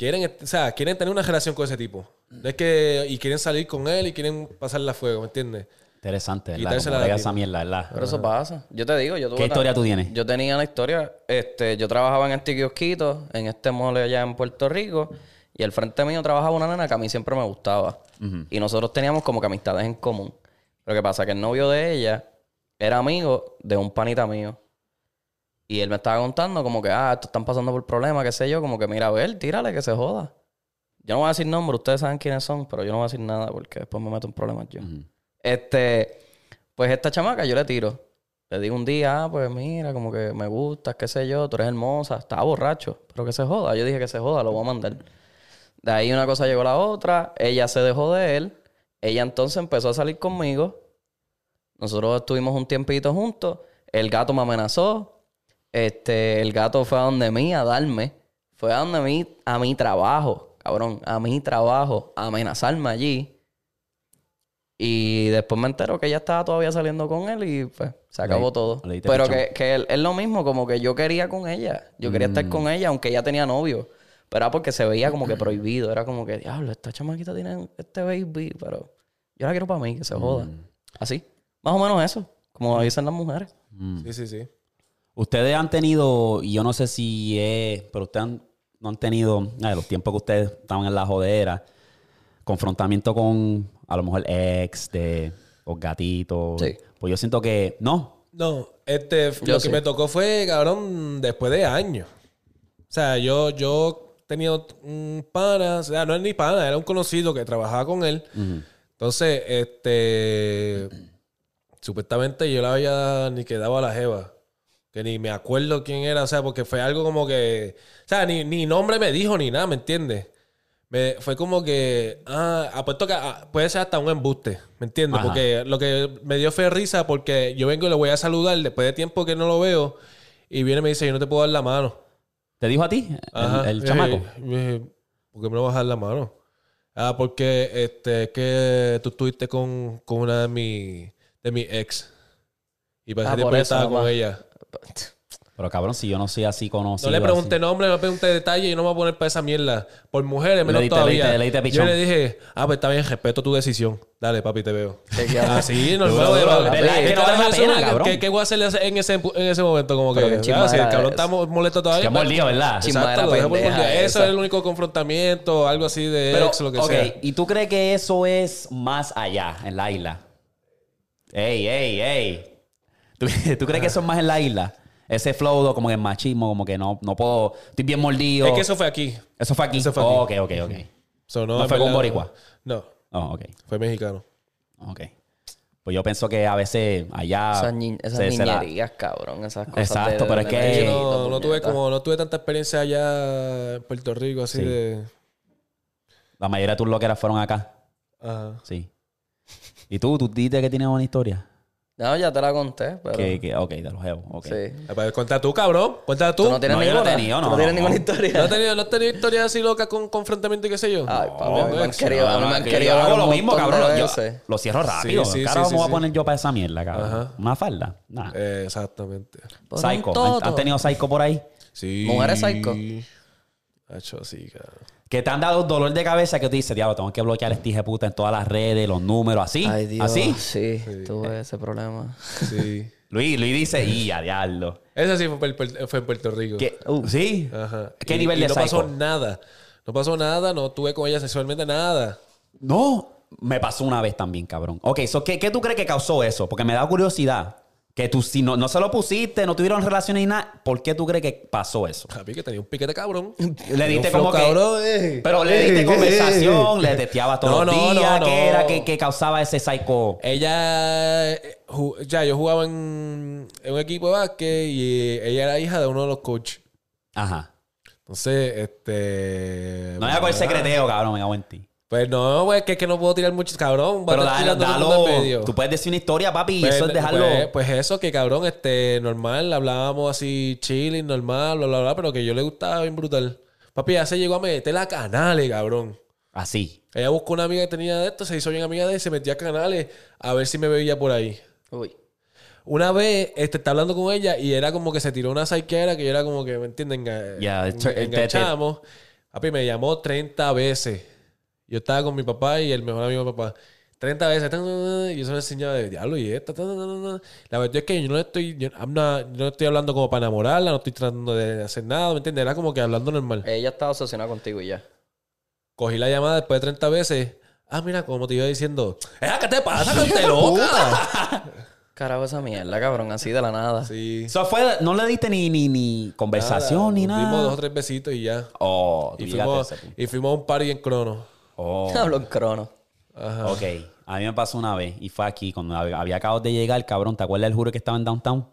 Quieren, o sea, quieren tener una relación con ese tipo. No es que, y quieren salir con él y quieren pasarla a fuego, ¿me entiendes? Interesante, ¿verdad? Como la esa mierda, ¿verdad? Pero eso pasa. Yo te digo, yo tuve ¿Qué una- historia tú tienes? Yo tenía una historia, este, yo trabajaba en este kiosquito, en este mole allá en Puerto Rico, y al frente mío trabajaba una nena que a mí siempre me gustaba. Y nosotros teníamos como que amistades en común. Pero qué pasa, que el novio de ella era amigo de un panita mío. Y él me estaba contando como que, ah, estos están pasando por problemas, qué sé yo, como que mira, a ver, tírale, que se joda. Yo no voy a decir nombre, ustedes saben quiénes son, pero yo no voy a decir nada porque después me meto en problemas yo. Este, pues esta chamaca yo le tiro. Le digo un día, ah, pues mira, como que me gustas, qué sé yo, tú eres hermosa, estaba borracho, pero que se joda. Yo dije que se joda, lo voy a mandar. De ahí una cosa llegó a la otra, ella se dejó de él, ella entonces empezó a salir conmigo. Nosotros estuvimos un tiempito juntos, el gato me amenazó, este, el gato fue a donde mí a darme, fue a donde mí, a mi trabajo, cabrón, a mi trabajo, a amenazarme allí. Y después me entero que ella estaba todavía saliendo con él y pues se acabó Le- todo. le Pero pichón. que, que él- es lo mismo, como que yo quería con ella. Yo quería estar Mm. con ella, aunque ella tenía novio. Pero era porque se veía como que prohibido. Era como que, diablo, esta chamaquita tiene este baby, pero yo la quiero para mí, que se joda. Mm. Así. Más o menos eso. Como dicen las mujeres. Mm. Sí, sí, sí. Ustedes han tenido, y yo no sé si es, pero ustedes han- no han tenido, ah, los tiempos que ustedes estaban en la jodera, confrontamiento con a lo mejor ex de los gatitos. Sí. Pues yo siento que no. No, este, Yo lo sí. que me tocó fue, cabrón, después de años. O sea, yo, yo tenía un pana, o sea, no es ni pana, era un conocido que trabajaba con él. Entonces, este, supuestamente yo la había ni quedado a la jeva. Que ni me acuerdo quién era, o sea, porque fue algo como que, o sea, ni, ni nombre me dijo ni nada, ¿me entiendes? Me, fue como que, ah, apuesto que ah, puede ser hasta un embuste, ¿me entiendes? Ajá. Porque lo que me dio fue risa porque yo vengo y le voy a saludar después de tiempo que no lo veo y viene y me dice, yo no te puedo dar la mano. ¿Te dijo a ti? El, Ajá. el chamaco. eh, ¿Por qué me lo vas a dar la mano? Ah, porque este, es que tú estuviste con, con una de mis de mi ex. Y Ah, tiempo por yo eso, estaba con ella. Pero cabrón, si yo no soy así conocido. No le pregunté así. nombre, no le pregunté detalle y no me voy a poner para esa mierda. Por mujeres, menos diste- todavía. yo le dije, ah, pues está bien, respeto tu decisión. Dale, papi, te veo. Chequeado. Ah, sí, normal. Duro, oye, duro. papi. ¿Verdad? Es que no vale la ¿Qué- pena, qué- cabrón. ¿Qué, qué voy a hacerle en ese, en ese momento? Como que, ah, si el cabrón está mo- molesto todavía. Que pues, mordido, ¿verdad? Exacto, por pendeja. Eso esa. es el único confrontamiento, algo así de Pero, ex, lo que ok, sea. ¿y tú crees que eso es más allá, en la isla? Ey, ey, ey. ¿Tú, tú crees que eso es más en la isla? Ese flow como que machismo, como que no, no puedo... Estoy bien mordido. Es que eso fue aquí. Eso fue aquí. eso fue aquí. Oh, ok, ok, ok. So, ¿No fue con boricua? No, Oh, ok, fue mexicano. ok. Pues yo pienso que a veces allá... Esas, ni- esas se- se la- niñerías, cabrón. Esas cosas. Exacto, de- pero de es que- no, no tuve como no tuve tanta experiencia allá en Puerto Rico así Sí. de La mayoría de tus loqueras fueron acá. ajá. Sí. ¿Y tú? ¿Tú dices que tienes una historia? No, ya te la conté, pero. Que, que, ok, de los jevos. Ok. Sí. Ah, pues, Cuenta tú, cabrón. Cuenta tú. ¿Tú no tienes No, yo no he ninguna? tenido, ¿Tú no, no tienes no, ninguna no. historia? ¿No has tenido, no has tenido historias así locas con confrontamiento y qué sé yo? Ay, papi, me han ex. querido, a mí me han que querido yo hago lo mismo, cabrón. Yo lo cierro rápido. Sí, sí, Carajo, sí, me voy sí, a poner yo para esa mierda, cabrón. Ajá. Una falda. Nah. Eh, exactamente. Psycho. ¿Han, tenido psycho por ahí? Sí. ¿Mujeres psycho? Hacho, sí, cabrón. Que te han dado dolor de cabeza que tú dices, diablo, tengo que bloquear este hijo de puta en todas las redes, los números, así. Ay, Dios. ¿Así? Sí, tuve ese problema. Sí. Luis, Luis dice, y a diablo. Ese sí fue, en Puer- fue en Puerto Rico. ¿Qué? Uh, ¿Sí? Ajá. ¿Qué Y- nivel y de no psycho? pasó nada. No pasó nada, no tuve con ella sexualmente nada. No, me pasó una vez también, cabrón. Ok, so, ¿qué, ¿qué tú crees que causó eso? Porque me da curiosidad. Que tú, si no, no se lo pusiste, no tuvieron relaciones ni nada, ¿por qué tú crees que pasó eso? Papi, que tenía un piquete cabrón. Le diste como que... cabrón, eh. Pero le diste conversación, le testeaba todos No, los no, días. no, ¿Qué no. era que, que causaba ese psycho? Ella, eh, ya, yo jugaba en, en un equipo de básquet y ella era hija de uno de los coaches. Ajá. Entonces, este... No era con el secreteo, cabrón, me cago en ti. Pues no, pues que es que no puedo tirar mucho, cabrón. Pero estar dalo, medio. Tú puedes decir una historia, papi, y Pues, eso es dejarlo... Pues, pues eso, que cabrón, este, normal, hablábamos así, chilling, normal, bla, bla, bla, pero que yo le gustaba bien brutal. Papi, ya se llegó a meter a canales, cabrón. Así. Ella buscó una amiga que tenía de esto, se hizo bien amiga de él, se metía a canales a ver si me veía por ahí. Uy. Una vez, este, está hablando con ella y era como que se tiró una psyquera que yo era como que, ¿me entienden? Ya, en- te- te- enganchamos. Papi, me llamó 30 veces. Yo estaba con mi papá y el mejor amigo de papá. 30 veces. Y eso me enseñaba de diablo y esta. tan, tan, tan, tan". La verdad es que yo no le estoy, yo, not- yo no estoy hablando como para enamorarla, no estoy tratando de hacer nada, ¿me entiendes? Era como que hablando normal. Ella estaba obsesionada contigo y ya. Cogí la llamada después de 30 veces. Ah, mira, como te iba diciendo. ¡Eh, qué te pasa, cante loca! Carajo, esa mierda, cabrón, así de la nada. sí. Eso fue... No le diste ni, ni, ni conversación ni Nos Dimos dos o nada. tres besitos y ya. Oh, Y fuimos, ese y fuimos a un party en crono. Oh. Hablo en crono. Ajá. Ok. A mí me pasó una vez y fue aquí cuando hab- había acabado de llegar, cabrón. ¿Te acuerdas del Hooters que estaba en Downtown?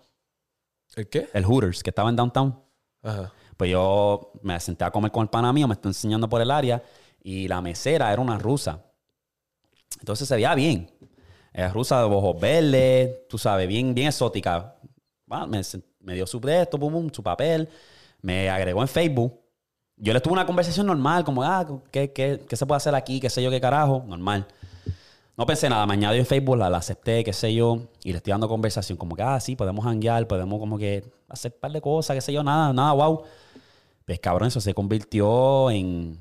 ¿El qué? El Hooters que estaba en Downtown. Ajá. Pues yo me senté a comer con el pana mío, me está enseñando por el área y la mesera era una rusa. Entonces se veía bien. Era rusa de ojos verdes, tú sabes, bien, bien exótica. Me, sen- me dio su de esto, pum, pum, su papel, me agregó en Facebook. Yo le tuve una conversación normal, como, ah, ¿qué, qué, qué se puede hacer aquí? ¿Qué sé yo, qué carajo? Normal. No pensé nada, me añadió en Facebook, la, la acepté, qué sé yo, y le estoy dando conversación, como que, ah, sí, podemos hanguear, podemos como que hacer un par de cosas, qué sé yo, nada, nada, wow. Pues cabrón, eso se convirtió en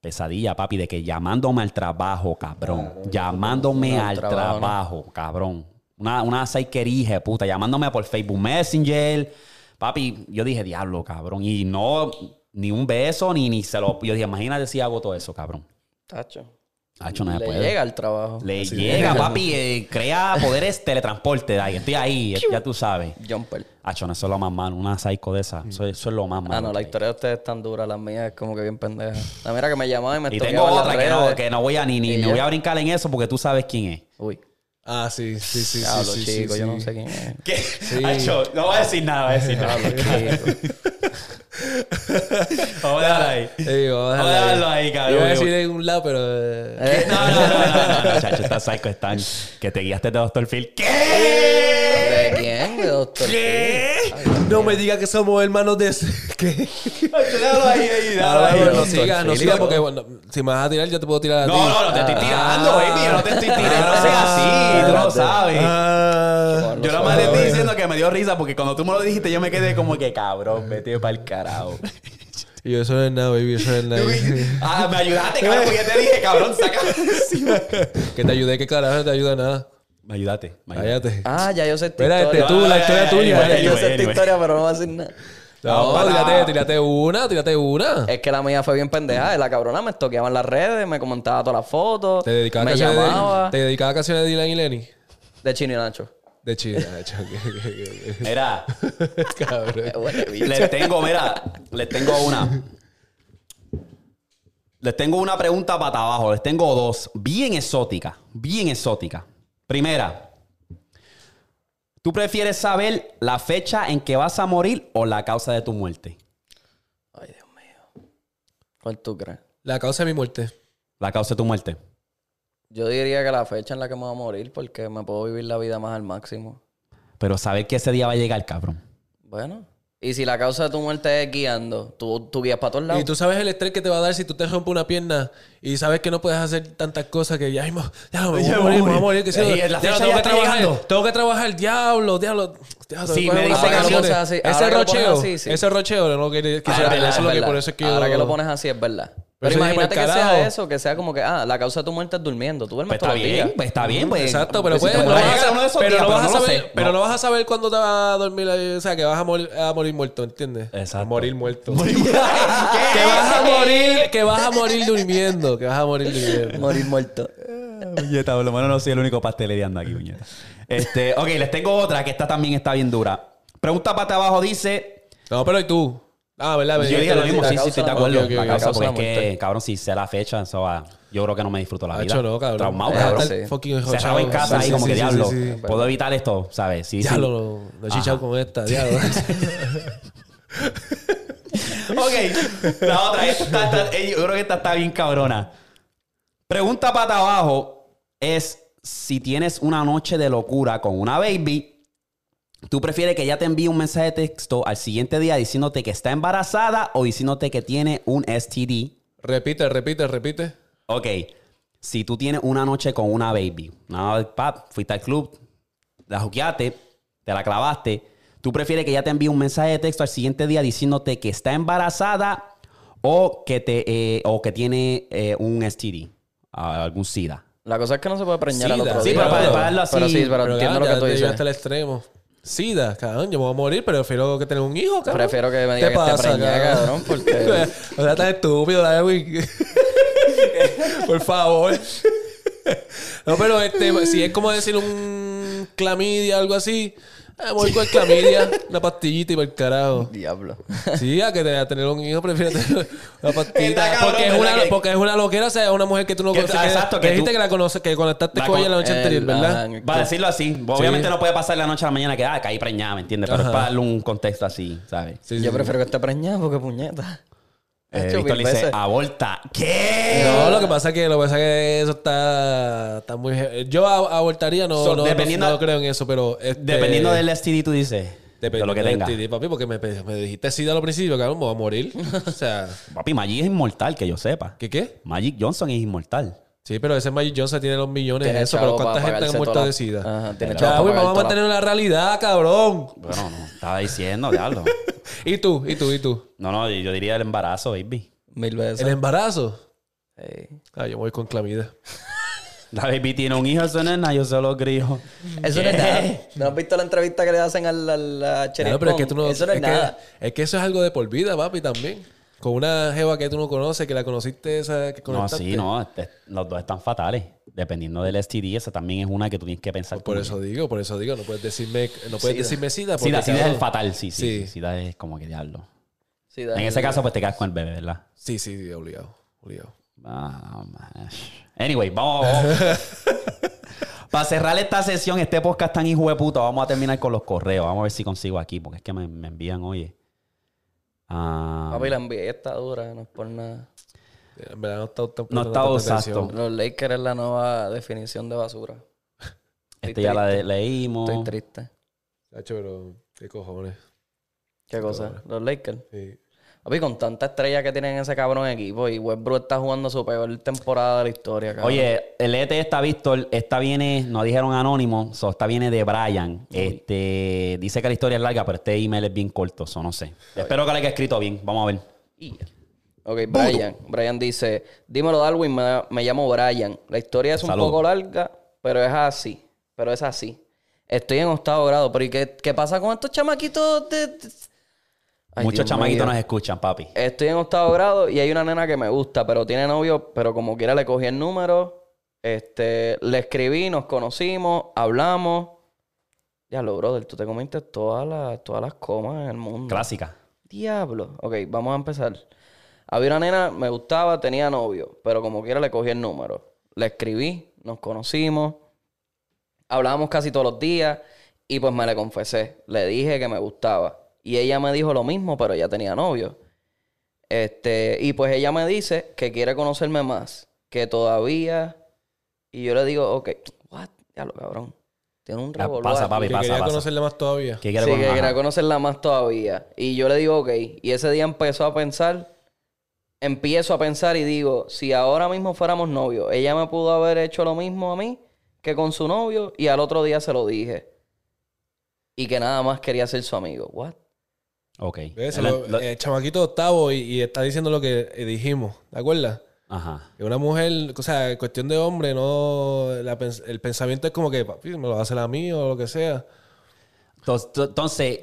pesadilla, papi, de que llamándome al trabajo, cabrón. llamándome al al trabajo, trabajo, ¿no? cabrón. Una, una saiquerija, puta, llamándome por Facebook Messenger. Papi, yo dije, diablo, cabrón. Y no, ni un beso, ni, ni se lo. Yo dije, imagínate si hago todo eso, cabrón. Tacho. Hacho, no se Le puede. llega al trabajo. Le Así llega, papi, eh, crea poderes teletransporte. de ahí. Estoy ahí, ya tú sabes. Jumper. Hacho, no, eso es lo más malo. Una psycho de esa. Eso, eso es lo más malo. Ah, no, la historia de ustedes es tan dura, la mía es como que bien pendeja. La mira que me llamaba y me Y tengo toqueaba en las otra que no, redes. que no voy a ni, ni, Y ni ya. voy a brincar en eso porque tú sabes quién es. Uy, Ah, sí, sí, sí. diablo, sí, sí, chico, sí, yo sí. no sé quién es. ¿Qué? Hacho, no voy a decir nada, voy a decir nada. Vamos a dejarlo ahí. Sí, vamos a Vamos a dejarlo ahí, cabrón. Iba a decir en un lado, pero... eh, No, no, no, no, no, no, chacho, estas psycho están que te guiaste de Doctor Phil. ¿Qué? ¿Qué? No me diga que somos hermanos de... ¿Qué? Déjalo ahí, ahí, déjalo ahí. no doctor sigas, no Philip. sigas porque bueno, si me vas a tirar yo te puedo tirar a ti. No, no, no te estoy tirando, Ah. baby. Yo no te estoy tirando. No seas así, tú lo sabes. Ah. Yo nada más le estoy diciendo que me dio risa porque cuando tú me lo dijiste yo me quedé como que cabrón, vete para el carajo. Y yo, eso no es nada, baby, eso no es nada. Ah, me ayudaste, cabrón, porque te dije, cabrón, saca. que te ayudé, que carajo no te ayuda nada. Me ayudaste. me ayudaste. Cállate. Ah, ya yo sé esta Espera, este, historia. tú, la historia tuya. ay, ay, yo anyway, sé esta anyway. historia, pero no voy a decir nada. No, para- tírate, tírate una, tírate una. Es que la mía fue bien pendeja. La cabrona me toqueaba en las redes, me comentaba todas las fotos. Te dedicaba a me canciones llamaba. de, te dedicaba a canciones de Dylan y Lenny. De Chino y Nacho. De China, hecho. Mira, Cabrón. Les tengo, mira, les tengo una. Les tengo una pregunta para abajo. Les tengo dos. Bien exótica. Bien exótica. Primera. ¿Tú prefieres saber la fecha en que vas a morir o la causa de tu muerte? Ay, Dios mío. ¿Cuál tú crees? La causa de mi muerte. La causa de tu muerte. Yo diría que la fecha en la que me voy a morir, porque me puedo vivir la vida más al máximo. Pero saber que ese día va a llegar, cabrón. Bueno. Y si la causa de tu muerte es guiando, tú, tú guías para todos lados. Y tú sabes el estrés que te va a dar si tú te rompes una pierna y sabes que no puedes hacer tantas cosas que ya mismo, ya me voy a morir, me voy. a morir. Que fecha tengo que trabajar, tengo que trabajar, diablo, diablo. diablo Sí, me de dice unas que lo vacaciones. pones así, Ese que rocheo, ese rocheo, no quiere que Ah, sea es verdad, eso es lo que por eso es que Ahora yo- que lo pones así, es verdad. Pero imagínate que sea eso, que sea como que, ah, la causa de tu muerte es durmiendo. Tú duermes Pues todos está los días. bien, pues está bien. Pues, Exacto, pero, pues, puedes- si te no puede vas a llegar uno de saber, esos pero días, no vas a saber, sé. pero No. no vas a saber cuándo te vas a dormir, o sea, que vas a morir, a morir muerto, ¿entiendes? Exacto. A morir muerto. Que vas a morir, que vas a morir durmiendo, que vas a morir durmiendo. Morir muerto. Puñeta, por lo menos no soy el único pastelereando aquí, puñeta. Este, ok, les tengo otra que esta también está bien dura. Pregunta para abajo dice. No, pero ¿y tú? Ah, ¿verdad? Yo dije lo mismo, sí, sí, estoy de acuerdo. la causa, porque es que, cabrón, si sé la fecha, eso va. Yo creo que no me disfruto la vida. Hacho, no, cabrón. Traumado, cabrón. Cerrado en casa Sí, ahí, como sí, que sí, diablo. sí, sí. Puedo evitar esto, ¿sabes? Sí. Diablo, no he chichado con esta, diablo. Ok, la otra, esta yo creo que esta está bien cabrona. Pregunta para abajo es si tienes una noche de locura con una baby, ¿tú prefieres que ella te envíe un mensaje de texto al siguiente día diciéndote que está embarazada o diciéndote que tiene un STD? repite, repite, repite. Ok, si tú tienes una noche con una baby, una, pap, fuiste al club, la juqueaste, te la clavaste, ¿tú prefieres que ella te envíe un mensaje de texto al siguiente día diciéndote que está embarazada o que, te, eh, o que tiene eh, un STD, algún SIDA? La cosa es que no se puede preñar al otro Sí, día. pero para- para darlo así- Pero sí, pero, Pero entiendo ya, lo que tú dices. llegaste al extremo. Sida, cabrón, yo me voy a morir, pero prefiero que tener un hijo, cabrón. Prefiero que me diga ¿Qué que esté pasa, preñada, cabrón, porque- o sea, tan estúpido, güey. Por favor. no, pero este, si es como decir un clamidia, algo así, eh, voy con el clamidia, una pastillita y por el carajo. Diablo. Sí, a que te- a tener un hijo prefiero tener una pastillita. cabrón, Porque es, ¿verdad una, que- porque es una loquera, o sea, una mujer que tú no Que- conoces. exacto, que dijiste tú- que la conoces, que conectaste La con ella la noche el- anterior, ¿verdad? ajá, Para decirlo así, obviamente Sí. no puede pasar la noche a la mañana que ah, caí preñada, ¿me entiendes? Pero Ajá. es para darle un contexto así, ¿sabes? Sí, Yo sí. prefiero que esté preñada porque puñeta. Eh, Víctor le dice, aborta. ¿Qué? No, lo que pasa es que lo que pasa es que eso está, está muy he- yo abortaría no, So, no, dependiendo- no, no creo en eso, pero este, Dependiendo del STD, tú dices. dependiendo de lo que del tenga. TD, papi, porque me, me dijiste sida al principio, cabrón, me voy a morir. o sea, Papi, Magic es inmortal, que yo sepa. ¿qué qué? Magic Johnson es inmortal. Sí, pero ese Magic Johnson tiene los millones de eso, pero ¿cuánta gente ha muerto de sida? Ajá, tiene Ya, chavo güey, vamos a toda la- mantener la realidad, cabrón. Bueno, no, estaba diciendo, diablo. ¿Y tú? ¿Y tú? ¿Y tú? No, no, yo diría el embarazo, baby. Mil veces. ¿El embarazo? Sí. Ah, yo voy con clamida. La baby tiene un hijo, eso no es nada, yo se lo crío. Eso no es nada. ¿No has visto la entrevista que le hacen al, al, a Cherry Claro, pero es que tú no... Eso no es, nada. es que eso es algo de por vida, papi, también. Con una jeva que tú no conoces, que la conociste esa que No, conectaste. sí, no, este- los dos están fatales. Dependiendo del STD, esa también es una que tú tienes que pensar. Por eso digo, por eso digo, no puedes decirme, no puedes Sida. decirme sida. que- Porque, Sida, Sida es el fatal, sí, sí. Sí. sí. Sida es como que diablo. Sí, En ese caso, pues te quedas con el bebé, ¿verdad? Sí, sí, sí, obligado, obligado. Ah, man. Anyway, vamos. vamos. Para cerrar esta sesión, este podcast tan hijo de puta, vamos a terminar con los correos. Vamos a ver si consigo aquí, porque es que me, me envían, oye. Ah, Papi, la NBA está dura, no es por nada. En verdad no está tan No está exacto. Los Lakers es la nueva definición de basura. este ya la de- leímos. Estoy triste. Hacho, pero qué cojones. ¿Qué cosa? Los Lakers. Sí. Papi, con tanta estrella que tienen ese cabrón equipo y Westbrook está jugando su peor temporada de la historia, cabrón. Oye, el ET está Víctor, esta viene, no dijeron anónimo, so, esta viene de Brian. Este dice que la historia es larga, pero este email es bien corto, so no sé. Espero que lo haya escrito bien. Vamos a ver. Ok, Brian. Brian dice: Dímelo, Darwin, me, me llamo Brian. La historia es un poco larga, pero es así. Pero es así. Estoy en octavo grado, pero ¿y qué, qué pasa con estos chamaquitos de. de- Ay, Muchos Dios chamaquitos mío. nos escuchan, papi. Estoy en octavo grado y hay una nena que me gusta, pero tiene novio, pero como quiera le cogí el número. Este, le escribí, nos conocimos, hablamos. Ya lo, brother, tú te comiste todas las, todas las comas en el mundo. Clásica. Diablo. Ok, vamos a empezar. Había una nena, me gustaba, tenía novio, pero como quiera le cogí el número. Le escribí, nos conocimos, hablábamos casi todos los días y pues me le confesé. Le dije que me gustaba. Y ella me dijo lo mismo, pero ella tenía novio. Este, y pues ella me dice que quiere conocerme más, que todavía. Y yo le digo, ok, what? Diablo, cabrón. Tiene un Ya, revolver. pasa, papi, Que pasa, quería pasa. conocerle más todavía. ¿Qué quiere Sí, con- que quería conocerla más todavía. Y yo le digo, ok. Y ese día empezó a pensar, empiezo a pensar y digo, si ahora mismo fuéramos novios, ella me pudo haber hecho lo mismo a mí que con su novio y al otro día se lo dije. Y que nada más quería ser su amigo. What? Ok. ¿Ves? Eh, chamaquito octavo y, y está diciendo lo que eh, dijimos. ¿Te acuerdas? Ajá. Que una mujer, o sea, cuestión de hombre, no. la el pensamiento es como que, papi, me lo va a hacer a mí o lo que sea. Entonces, to- entonces,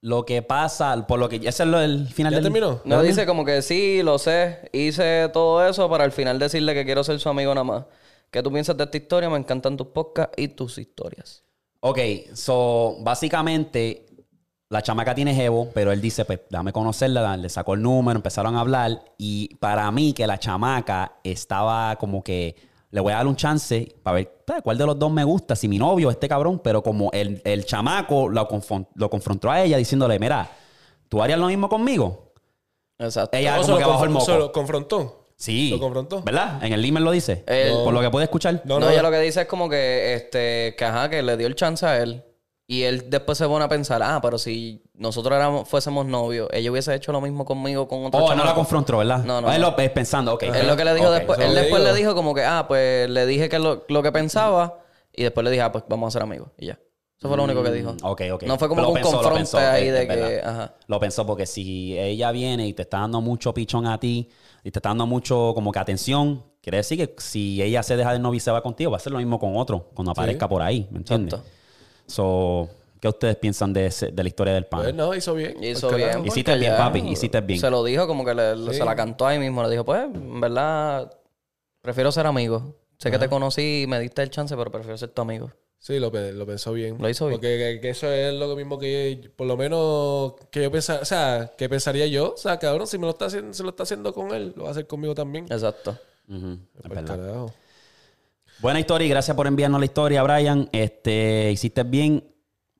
lo que pasa, por lo que ese es lo- el final ¿Ya del terminó? No dice como que sí, lo sé, hice todo eso para al final decirle que quiero ser su amigo nada más. ¿Qué tú piensas de esta historia? Me encantan tus podcasts y tus historias. Ok, so básicamente la chamaca tiene jevo, pero él dice, pues dame conocerla, le sacó el número, empezaron a hablar y para mí que la chamaca estaba como que le voy a dar un chance para ver pues, cuál de los dos me gusta, si mi novio, este cabrón, pero como el, el chamaco lo, confron- lo confrontó a ella diciéndole, mira, ¿tú harías lo mismo conmigo? Exacto. Ella ¿O como que lo bajó el moco. se lo confrontó? Sí. ¿Lo confrontó? ¿Verdad? En el email lo dice. El- Por lo que puede escuchar. No, No, no. ella lo que dice es como que, este, que ajá, que le dio el chance a él. Y él después se pone a pensar, ah, pero si nosotros éramos, fuésemos novios, ella hubiese hecho lo mismo conmigo con otro Oh, no la confrontó, ¿verdad? No, no, Él no. lo es pensando, ok. Es lo que le dijo Ok. después. eso Él lo después digo. le dijo como que, ah, pues le dije que lo, lo que pensaba. Y después le dije, ah, pues vamos a ser amigos. Y ya. Eso fue lo único que dijo. Mm, Ok, ok. No fue como Lo que un pensó, lo confronte pensó, ahí ok, de es que, verdad. ajá. Lo pensó porque si ella viene y te está dando mucho pichón a ti y te está dando mucho como que atención, quiere decir que si ella se deja de novio y se va contigo, va a hacer lo mismo con otro cuando aparezca por ahí, ¿me entiendes? Exacto. So, ¿qué ustedes piensan de, ese- de la historia del pan? Pues no, hizo bien. Hizo bien. Hiciste bien, ya papi, hiciste bien. Se lo dijo como que le- le- Sí. se la cantó ahí mismo. Le dijo, pues, en verdad, prefiero ser amigo. Sé que te conocí y me diste el chance, pero prefiero ser tu amigo. Sí, lo, pe- lo pensó bien. Lo hizo bien. Porque que, que eso es lo mismo que, por lo menos, que yo pensaba, o sea, que pensaría yo. O sea, cabrón, si me lo está haciendo, se lo está haciendo con él, lo va a hacer conmigo también. Exacto. Ujú, es Pa'l verdad. Buena historia y gracias por enviarnos la historia, Brian. Este, hiciste bien.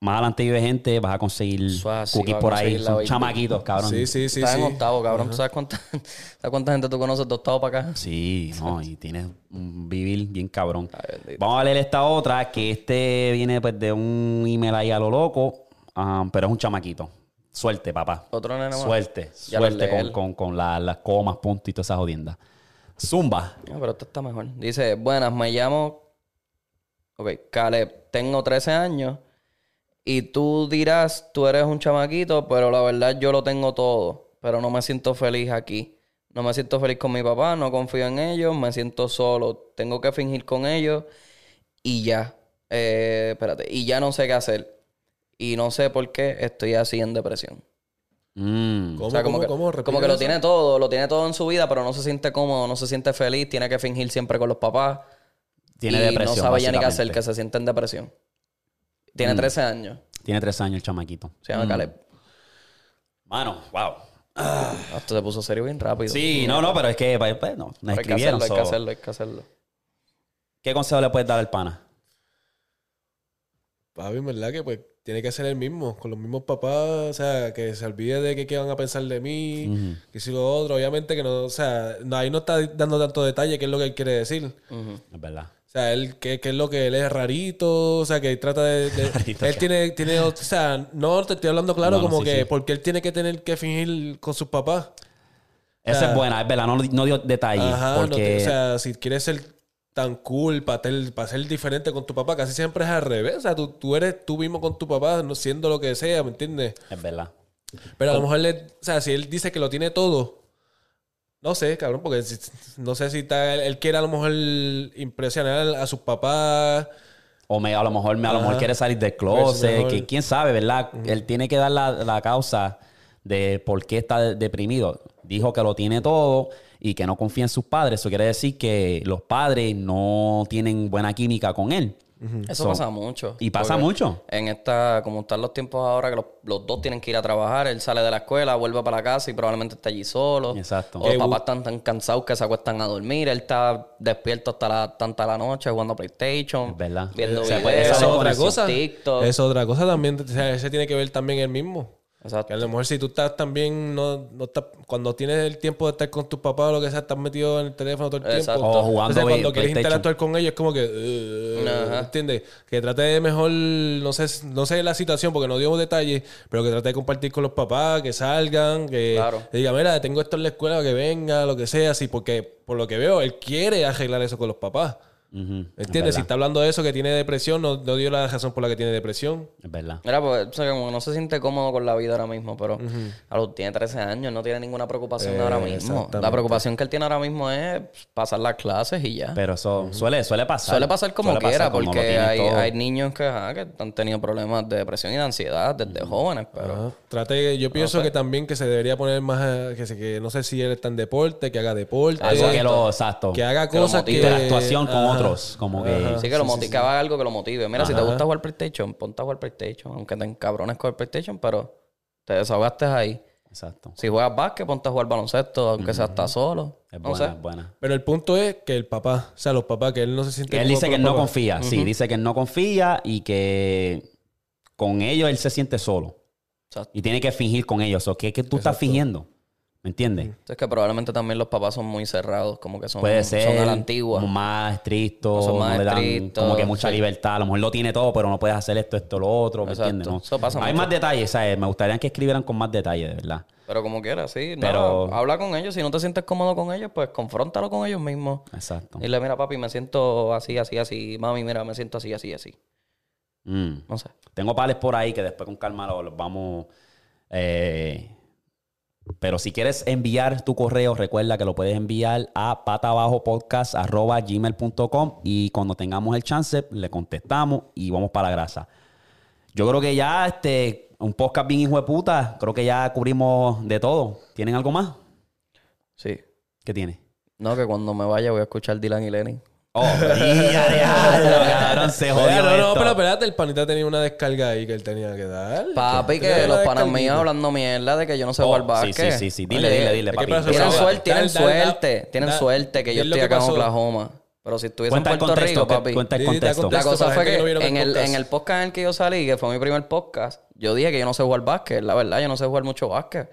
Más adelante vive gente, vas a conseguir sí, cookies por ahí. Son chamaquitos, cabrón. Sí, sí, sí. Estás sí. en octavo, cabrón. ¿Tú sabes cuánta, ¿sabes cuánta gente tú conoces de octavo para acá? Sí, no, y tienes un vivir bien cabrón. Ay. Vamos a leer esta otra, que este viene pues de un email ahí a lo loco, pero es un chamaquito. Suerte, papá. Otro nene más. Suerte, Ya suerte con, leí. con, con la- las comas, puntos y todas esas jodiendas. Zumba. No, pero esto está mejor. Dice, buenas, me llamo... Ok, Caleb, tengo 13 años y tú dirás, tú eres un chamaquito, pero la verdad yo lo tengo todo, pero no me siento feliz aquí. No me siento feliz con mi papá, no confío en ellos, me siento solo, tengo que fingir con ellos y ya. Eh, espérate, y ya no sé qué hacer. Y no sé por qué estoy así en depresión. Mm. ¿Cómo, O sea, como, cómo, que, cómo? Repite como que lo tiene todo, lo tiene todo en su vida, pero no se siente cómodo, no se siente feliz, tiene que fingir siempre con los papás. Tiene y depresión. no sabe ya ni qué hacer, que se siente en depresión. Tiene 13 años, Tiene tres años el chamaquito. se llama Caleb. Mano, wow. Ah, Esto se puso serio bien rápido. Sí, no, no, pero es que pues, pues, no, nos hay que escribieron. hacerlo, hay que hacerlo, hay que hacerlo. ¿Qué consejo le puedes dar al pana? Papi, en verdad que pues tiene que ser el mismo, con los mismos papás, o sea, que se olvide de que qué van a pensar de mí, que si lo otro, obviamente que no, o sea, no, ahí no está dando tanto detalle qué es lo que él quiere decir. Es verdad. O sea, él, ¿qué, qué es lo que él es rarito? O sea, que trata de... de- Rarito, él tiene, tiene... O sea, no te estoy hablando claro No, no, como sí, que... sí. Porque él tiene que tener que fingir con sus papás. Esa es buena, es verdad. No, no dio detalles. Ajá, no porque... te- o sea, si quieres ser tan cool para, para ser diferente con tu papá, casi siempre es al revés. O sea, tú, tú eres tú mismo con tu papá, no siendo lo que sea, ¿me entiendes? Es verdad. Pero a lo mejor, le, o sea, si él dice que lo tiene todo, no sé, cabrón, porque si- no sé si está, él quiere a lo mejor impresionar a sus papás. O me, a lo mejor, me, a lo mejor quiere salir del Pues, closet. mejor. Que, quién sabe, ¿verdad? Él tiene que dar la, la causa de por qué está de- deprimido. Dijo que lo tiene todo y que no confía en sus padres. Eso quiere decir que los padres no tienen buena química con él. Eso So- pasa mucho. Y pasa mucho. En esta, como están los tiempos ahora, que los, los dos tienen que ir a trabajar, él sale de la escuela, vuelve para la casa y probablemente está allí solo. Exacto. O los papás están tan cansados que se acuestan a dormir. Él está despierto hasta la, tanta la noche jugando PlayStation. Es verdad. Viendo Se videos, puede- Esa esa es otra cosa. TikTok. Es otra cosa también. O sea, ese tiene que ver también él mismo. Exacto. Que a lo mejor si tú estás también, no, no estás, cuando tienes el tiempo de estar con tus papás o lo que sea, estás metido en el teléfono todo el Exacto. tiempo. O jugando Entonces, cuando quieres interactuar con ellos es como que... uh. ¿Entiendes? Que trate de mejor, no sé, no sé la situación porque no dio detalles, pero que trate de compartir con los papás, que salgan, que Claro. le diga, mira, tengo esto en la escuela, que venga, lo que sea, así, porque por lo que veo, él quiere arreglar eso con los papás. ¿Entiendes? Si está hablando de eso, que tiene depresión, no, no dio la razón por la que tiene depresión. Es verdad. Mira, pues, o sea, como que no se siente cómodo con la vida ahora mismo, pero a los tiene 13 años, no tiene ninguna preocupación Eh, ahora mismo. exactamente. La preocupación que él tiene ahora mismo es pasar las clases y ya. Pero eso suele, suele pasar. Suele pasar como Suele pasar quiera, como porque hay, hay niños que, ajá, que han tenido problemas de depresión y de ansiedad desde jóvenes, pero Ajá. Trate, yo pienso que también que se debería poner más, eh, que, se, que no sé si él está en deporte, que haga deporte, Algo que lo exacto. que haga cosas que... Interactuación con Como que. sí que lo haga algo que lo motive. Mira, si te gusta jugar PlayStation, ponte a jugar PlayStation, aunque te encabrones con el PlayStation, pero te desahogaste ahí. Exacto. Si juegas básquet, ponte a jugar baloncesto, aunque sea hasta solo. Es no buena, sé. es buena. Pero el punto es que el papá, o sea, los papás, que él no se siente... Que él dice que él no confía. Sí, dice que él no confía y que con ellos él se siente solo. Exacto. Y tiene que fingir con ellos. O ¿qué, qué tú estás fingiendo? ¿Me entiendes? Entonces que probablemente también los papás son muy cerrados, como que son, Puede ser son a la antigua. más estrictos, Son más le estrictos, como que mucha sí. libertad. A lo mejor lo tiene todo, pero no puedes hacer esto, esto, lo otro. ¿Me Exacto. entiendes? No. Eso pasa Hay mucho. más detalles, ¿sabes? Me gustaría que escribieran con más detalles, de verdad. Pero como quieras, sí. no, Pero- habla con ellos. Si no te sientes cómodo con ellos, pues confróntalo con ellos mismos. Exacto. Dile, mira, papi, me siento así, así, así. Mami, mira, me siento así, así, así. Mm. No sé. Tengo pales por ahí que después con calma los vamos. eh, pero si quieres enviar tu correo, recuerda que lo puedes enviar a patabajopodcast.gmail.com y cuando tengamos el chance, le contestamos y vamos para la grasa. Yo creo que ya este, un podcast bien hijo de puta, creo que ya cubrimos de todo. ¿Tienen algo más? Sí. ¿Qué tiene? No, que cuando me vaya voy a escuchar Dylan y Lenny. Oh, ya, diablo, cabrón, se jodió Oye, no, no, esto. pero espérate, el panita tenía una descarga ahí que él tenía que dar. Papi, que los panas míos hablando mierda de que yo no sé Oh, jugar sí, básquet. sí, sí, sí. Dile, Oye, dile, dile, ¿qué papi. pasó? Tienen, suerte, tienen dale, dale, suerte, tienen dale. suerte que yo ¿Qué es lo estoy que acá en? Oklahoma. Pero si estuviese en Puerto contexto, Rico, papi. cuenta el contexto. La cosa fue que no en, el, podcast. en el podcast en el que yo salí, que fue mi primer podcast, yo dije que yo no sé jugar básquet. La verdad, yo no sé jugar mucho básquet.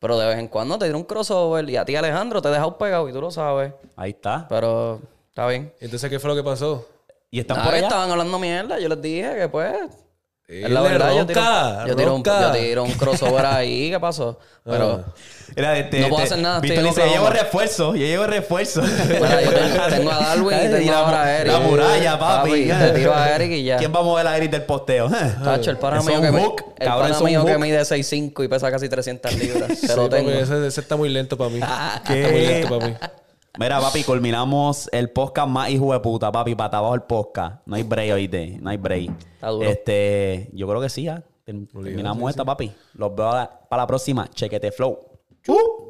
Pero de vez en cuando te tiro un crossover y a ti, Alejandro, te he dejado pegado y tú lo sabes. Ahí está. Pero está bien. Entonces, ¿qué fue lo que pasó? ¿Y están Nada, por allá? estaban hablando mierda. Yo les dije que pues... Es la verdad, yo tiro, ronca, yo, tiro un, ronca. yo tiro un crossover ahí. ¿Qué pasó? Pero... Era este, No puedo este, hacer nada, Víctor dice, yo llevo Oklahoma". refuerzo, yo llevo refuerzo. Mira, yo tengo, tengo a Darwin y tengo ahora a Eric. la muralla, papi. Te tiro a Eric y ya. ¿Quién va a mover a Eric del posteo? Tacho, el pana mío que, me- el pana eso es un mío que mide 6'5 y pesa casi 300 libras. Te Sí, lo papi, tengo. ese, ese está muy lento para mí. ¿Qué? Está muy lento para mí. Mira, papi, culminamos el podcast más hijo de puta, papi, para abajo el podcast. No hay break, oíste, no hay break. Está duro. Este, yo creo que sí, ya. Terminamos esta, papi. Los veo para la próxima. Chequete flow. Chup.